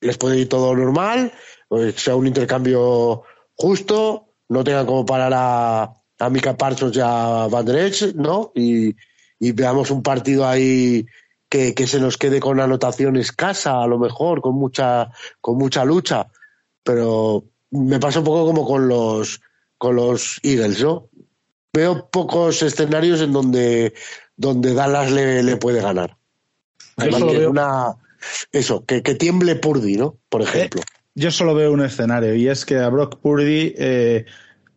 les puede ir todo normal, pues sea un intercambio justo, no tengan como parar a, a Mika Parsons y a Van Der ¿no? Y, y veamos un partido ahí que, que, se nos quede con anotación escasa, a lo mejor, con mucha, con mucha lucha. Pero me pasa un poco como con los, con los Eagles, ¿no? Veo pocos escenarios en donde, donde Dallas le, le puede ganar. una, eso, que, que, tiemble Purdy, ¿no? Por ejemplo. yo solo veo un escenario y es que a Brock Purdy eh,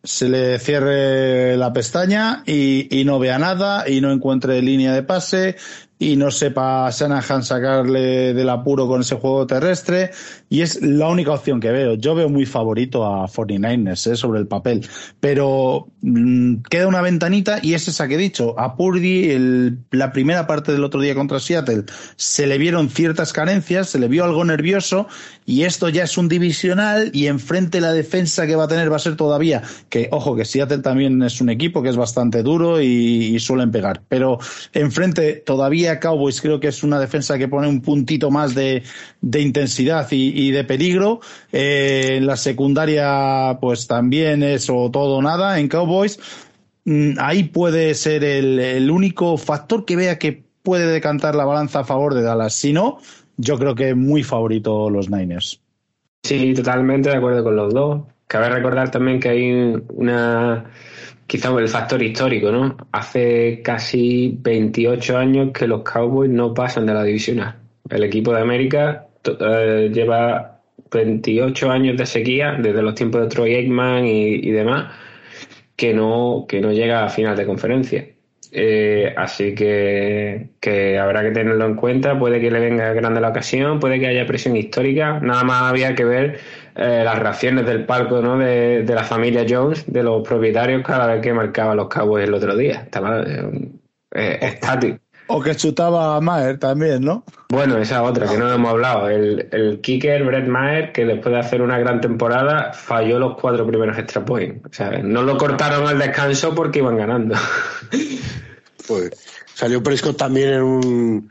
se le cierre la pestaña y, y, no vea nada y no encuentre línea de pase y no sepa Shanahan sacarle del apuro con ese juego terrestre y es la única opción que veo. Yo veo muy favorito a 49ers ¿eh? sobre el papel, pero mmm, queda una ventanita y es esa que he dicho. A Purdy, la primera parte del otro día contra Seattle, se le vieron ciertas carencias, se le vio algo nervioso y esto ya es un divisional y enfrente la defensa que va a tener va a ser todavía que, ojo, que Seattle también es un equipo que es bastante duro y, y suelen pegar, pero enfrente todavía Cowboys creo que es una defensa que pone un puntito más de, intensidad y, de peligro. Eh, en la secundaria, pues también es o todo nada. En Cowboys, mmm, ahí puede ser el, único factor que vea que puede decantar la balanza a favor de Dallas. Si no, yo creo que muy favorito los Niners. Sí, totalmente de acuerdo con los dos. Cabe recordar también que hay una quizá el factor histórico, ¿no? Hace casi 28 años que los Cowboys no pasan de la divisional. El equipo de América eh, lleva 28 años de sequía, desde los tiempos de Troy Aikman y, demás, que no, que no llega a final de conferencia. Eh, así que, que, habrá que tenerlo en cuenta. Puede que le venga grande la ocasión, puede que haya presión histórica. Nada más había que ver eh, las reacciones del palco ¿no? de, de, la familia Jones, de los propietarios, cada vez que marcaba los Cowboys el otro día. Estaba eh, eh estático. O que chutaba a Maher también, ¿no? Bueno, esa otra que no hemos hablado. El, el kicker Brett Maher, que después de hacer una gran temporada, falló los cuatro primeros extra points. O sea, no lo cortaron al descanso porque iban ganando. Pues salió Prescott también en un.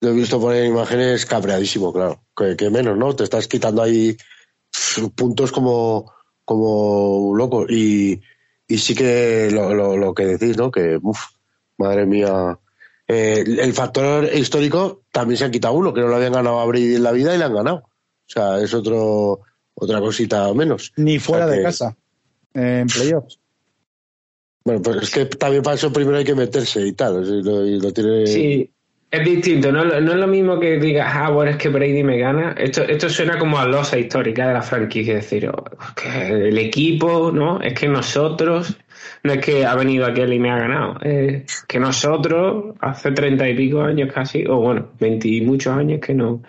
Lo he visto poner imágenes cabreadísimo, claro. Que, que, menos, ¿no? Te estás quitando ahí puntos como, como loco. Y, y sí que lo, lo, lo que decís, ¿no? Que, uff, madre mía eh, el factor histórico también se han quitado uno, que no lo habían ganado a Brady en la vida y le han ganado. O sea, es otro otra cosita menos. Ni fuera o sea que, de casa, eh, en playoffs. Bueno, pues es que también para eso primero hay que meterse y tal. Y lo, y lo tiene... Sí, es distinto. No, no, es lo mismo que digas, ah, bueno, es que Brady me gana. Esto, esto suena como a losa histórica de la franquicia. Es decir, oh, que el equipo, ¿no? Es que nosotros no es que ha venido aquel y me ha ganado, es que nosotros hace treinta y pico años casi, o bueno, veinti muchos años que no.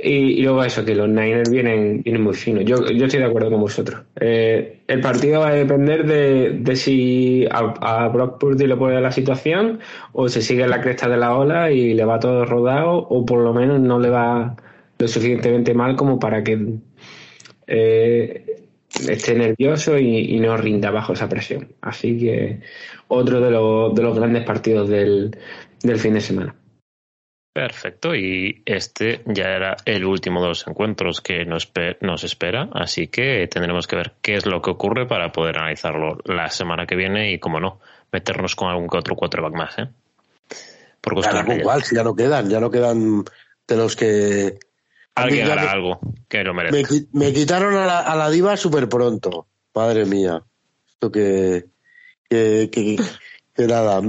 Y, luego eso, que los Niners vienen, vienen muy finos. Yo, yo estoy de acuerdo con vosotros. Eh, el partido va a depender de, de si a, a, Brock Purdy le puede la situación o se sigue en la cresta de la ola y le va todo rodado o por lo menos no le va lo suficientemente mal como para que eh, esté nervioso y, y, no rinda bajo esa presión. Así que otro de, lo, de los grandes partidos del, del, fin de semana. Perfecto, y este ya era el último de los encuentros que nos, nos espera, así que tendremos que ver qué es lo que ocurre para poder analizarlo la semana que viene y, como no, meternos con algún que otro quarterback más. ¿eh? Por claro, si ya no quedan, ya no quedan de los que Alguien hará me, algo que lo merezca. Me, me quitaron a la, a la diva súper pronto. Madre mía. Esto que, que, que, que, nada.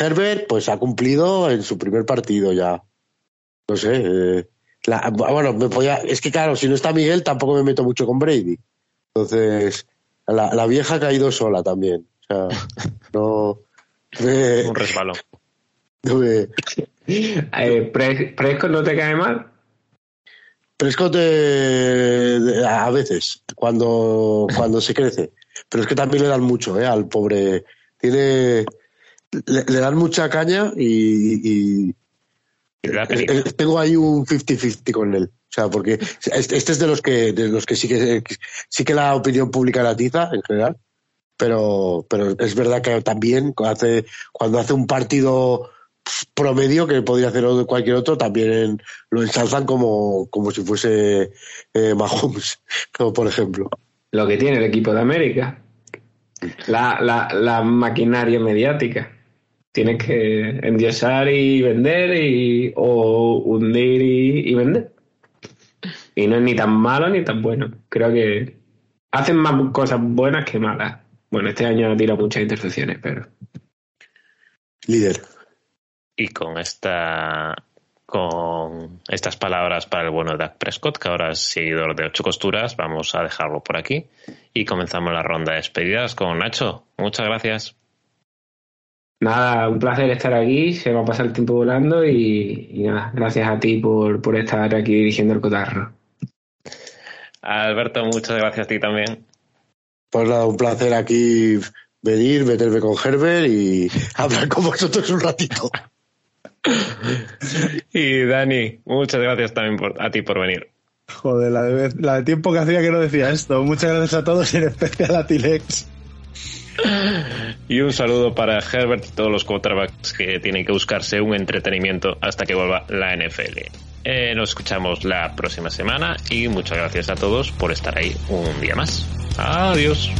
Herbert, pues ha cumplido en su primer partido ya. No sé. Eh, la, bueno, me podía, es que claro, si no está Miguel, tampoco me meto mucho con Brady. Entonces, la, la vieja ha caído sola también. O sea, no, Eh, Un resbalón. eh, Eh, Pres- ¿Prescott no te cae mal? Prescott eh, de- a veces, cuando, cuando se crece. Pero es que también le dan mucho, ¿eh? Al pobre. Tiene. Le, le dan mucha caña y. y- Y la eh, película. eh, tengo ahí un 50-50 con él. O sea, porque este este es de los que, de los que sí que sí que la opinión pública la tiza en general. Pero, pero es verdad que también cuando hace, cuando hace un partido promedio que podría hacer cualquier otro, también lo ensalzan como, como si fuese eh, Mahomes, como por ejemplo. Lo que tiene el equipo de América. La, la, la maquinaria mediática. Tienes que endiosar y vender y, o hundir y, y vender. Y no es ni tan malo ni tan bueno. Creo que hacen más cosas buenas que malas. Bueno, este año ha tirado muchas intercepciones, pero Líder. Y con esta con estas palabras para el bueno de Dak Prescott, que ahora es seguidor de ocho costuras, vamos a dejarlo por aquí y comenzamos la ronda de despedidas con Nacho. Muchas gracias. Nada, un placer estar aquí, se va a pasar el tiempo volando y, y nada, gracias a ti por, por estar aquí dirigiendo el cotarro. Alberto, muchas gracias a ti también. Pues nada, un placer aquí venir, meterme con Herbert y hablar con vosotros un ratito. Y Dani, muchas gracias también por- a ti por venir. Joder, la de, la de tiempo que hacía que no decía esto. Muchas gracias a todos, en especial a Tilex. Y un saludo para Herbert y todos los quarterbacks que tienen que buscarse un entretenimiento hasta que vuelva la NFL. Eh, nos escuchamos la próxima semana y muchas gracias a todos por estar ahí un día más. Adiós.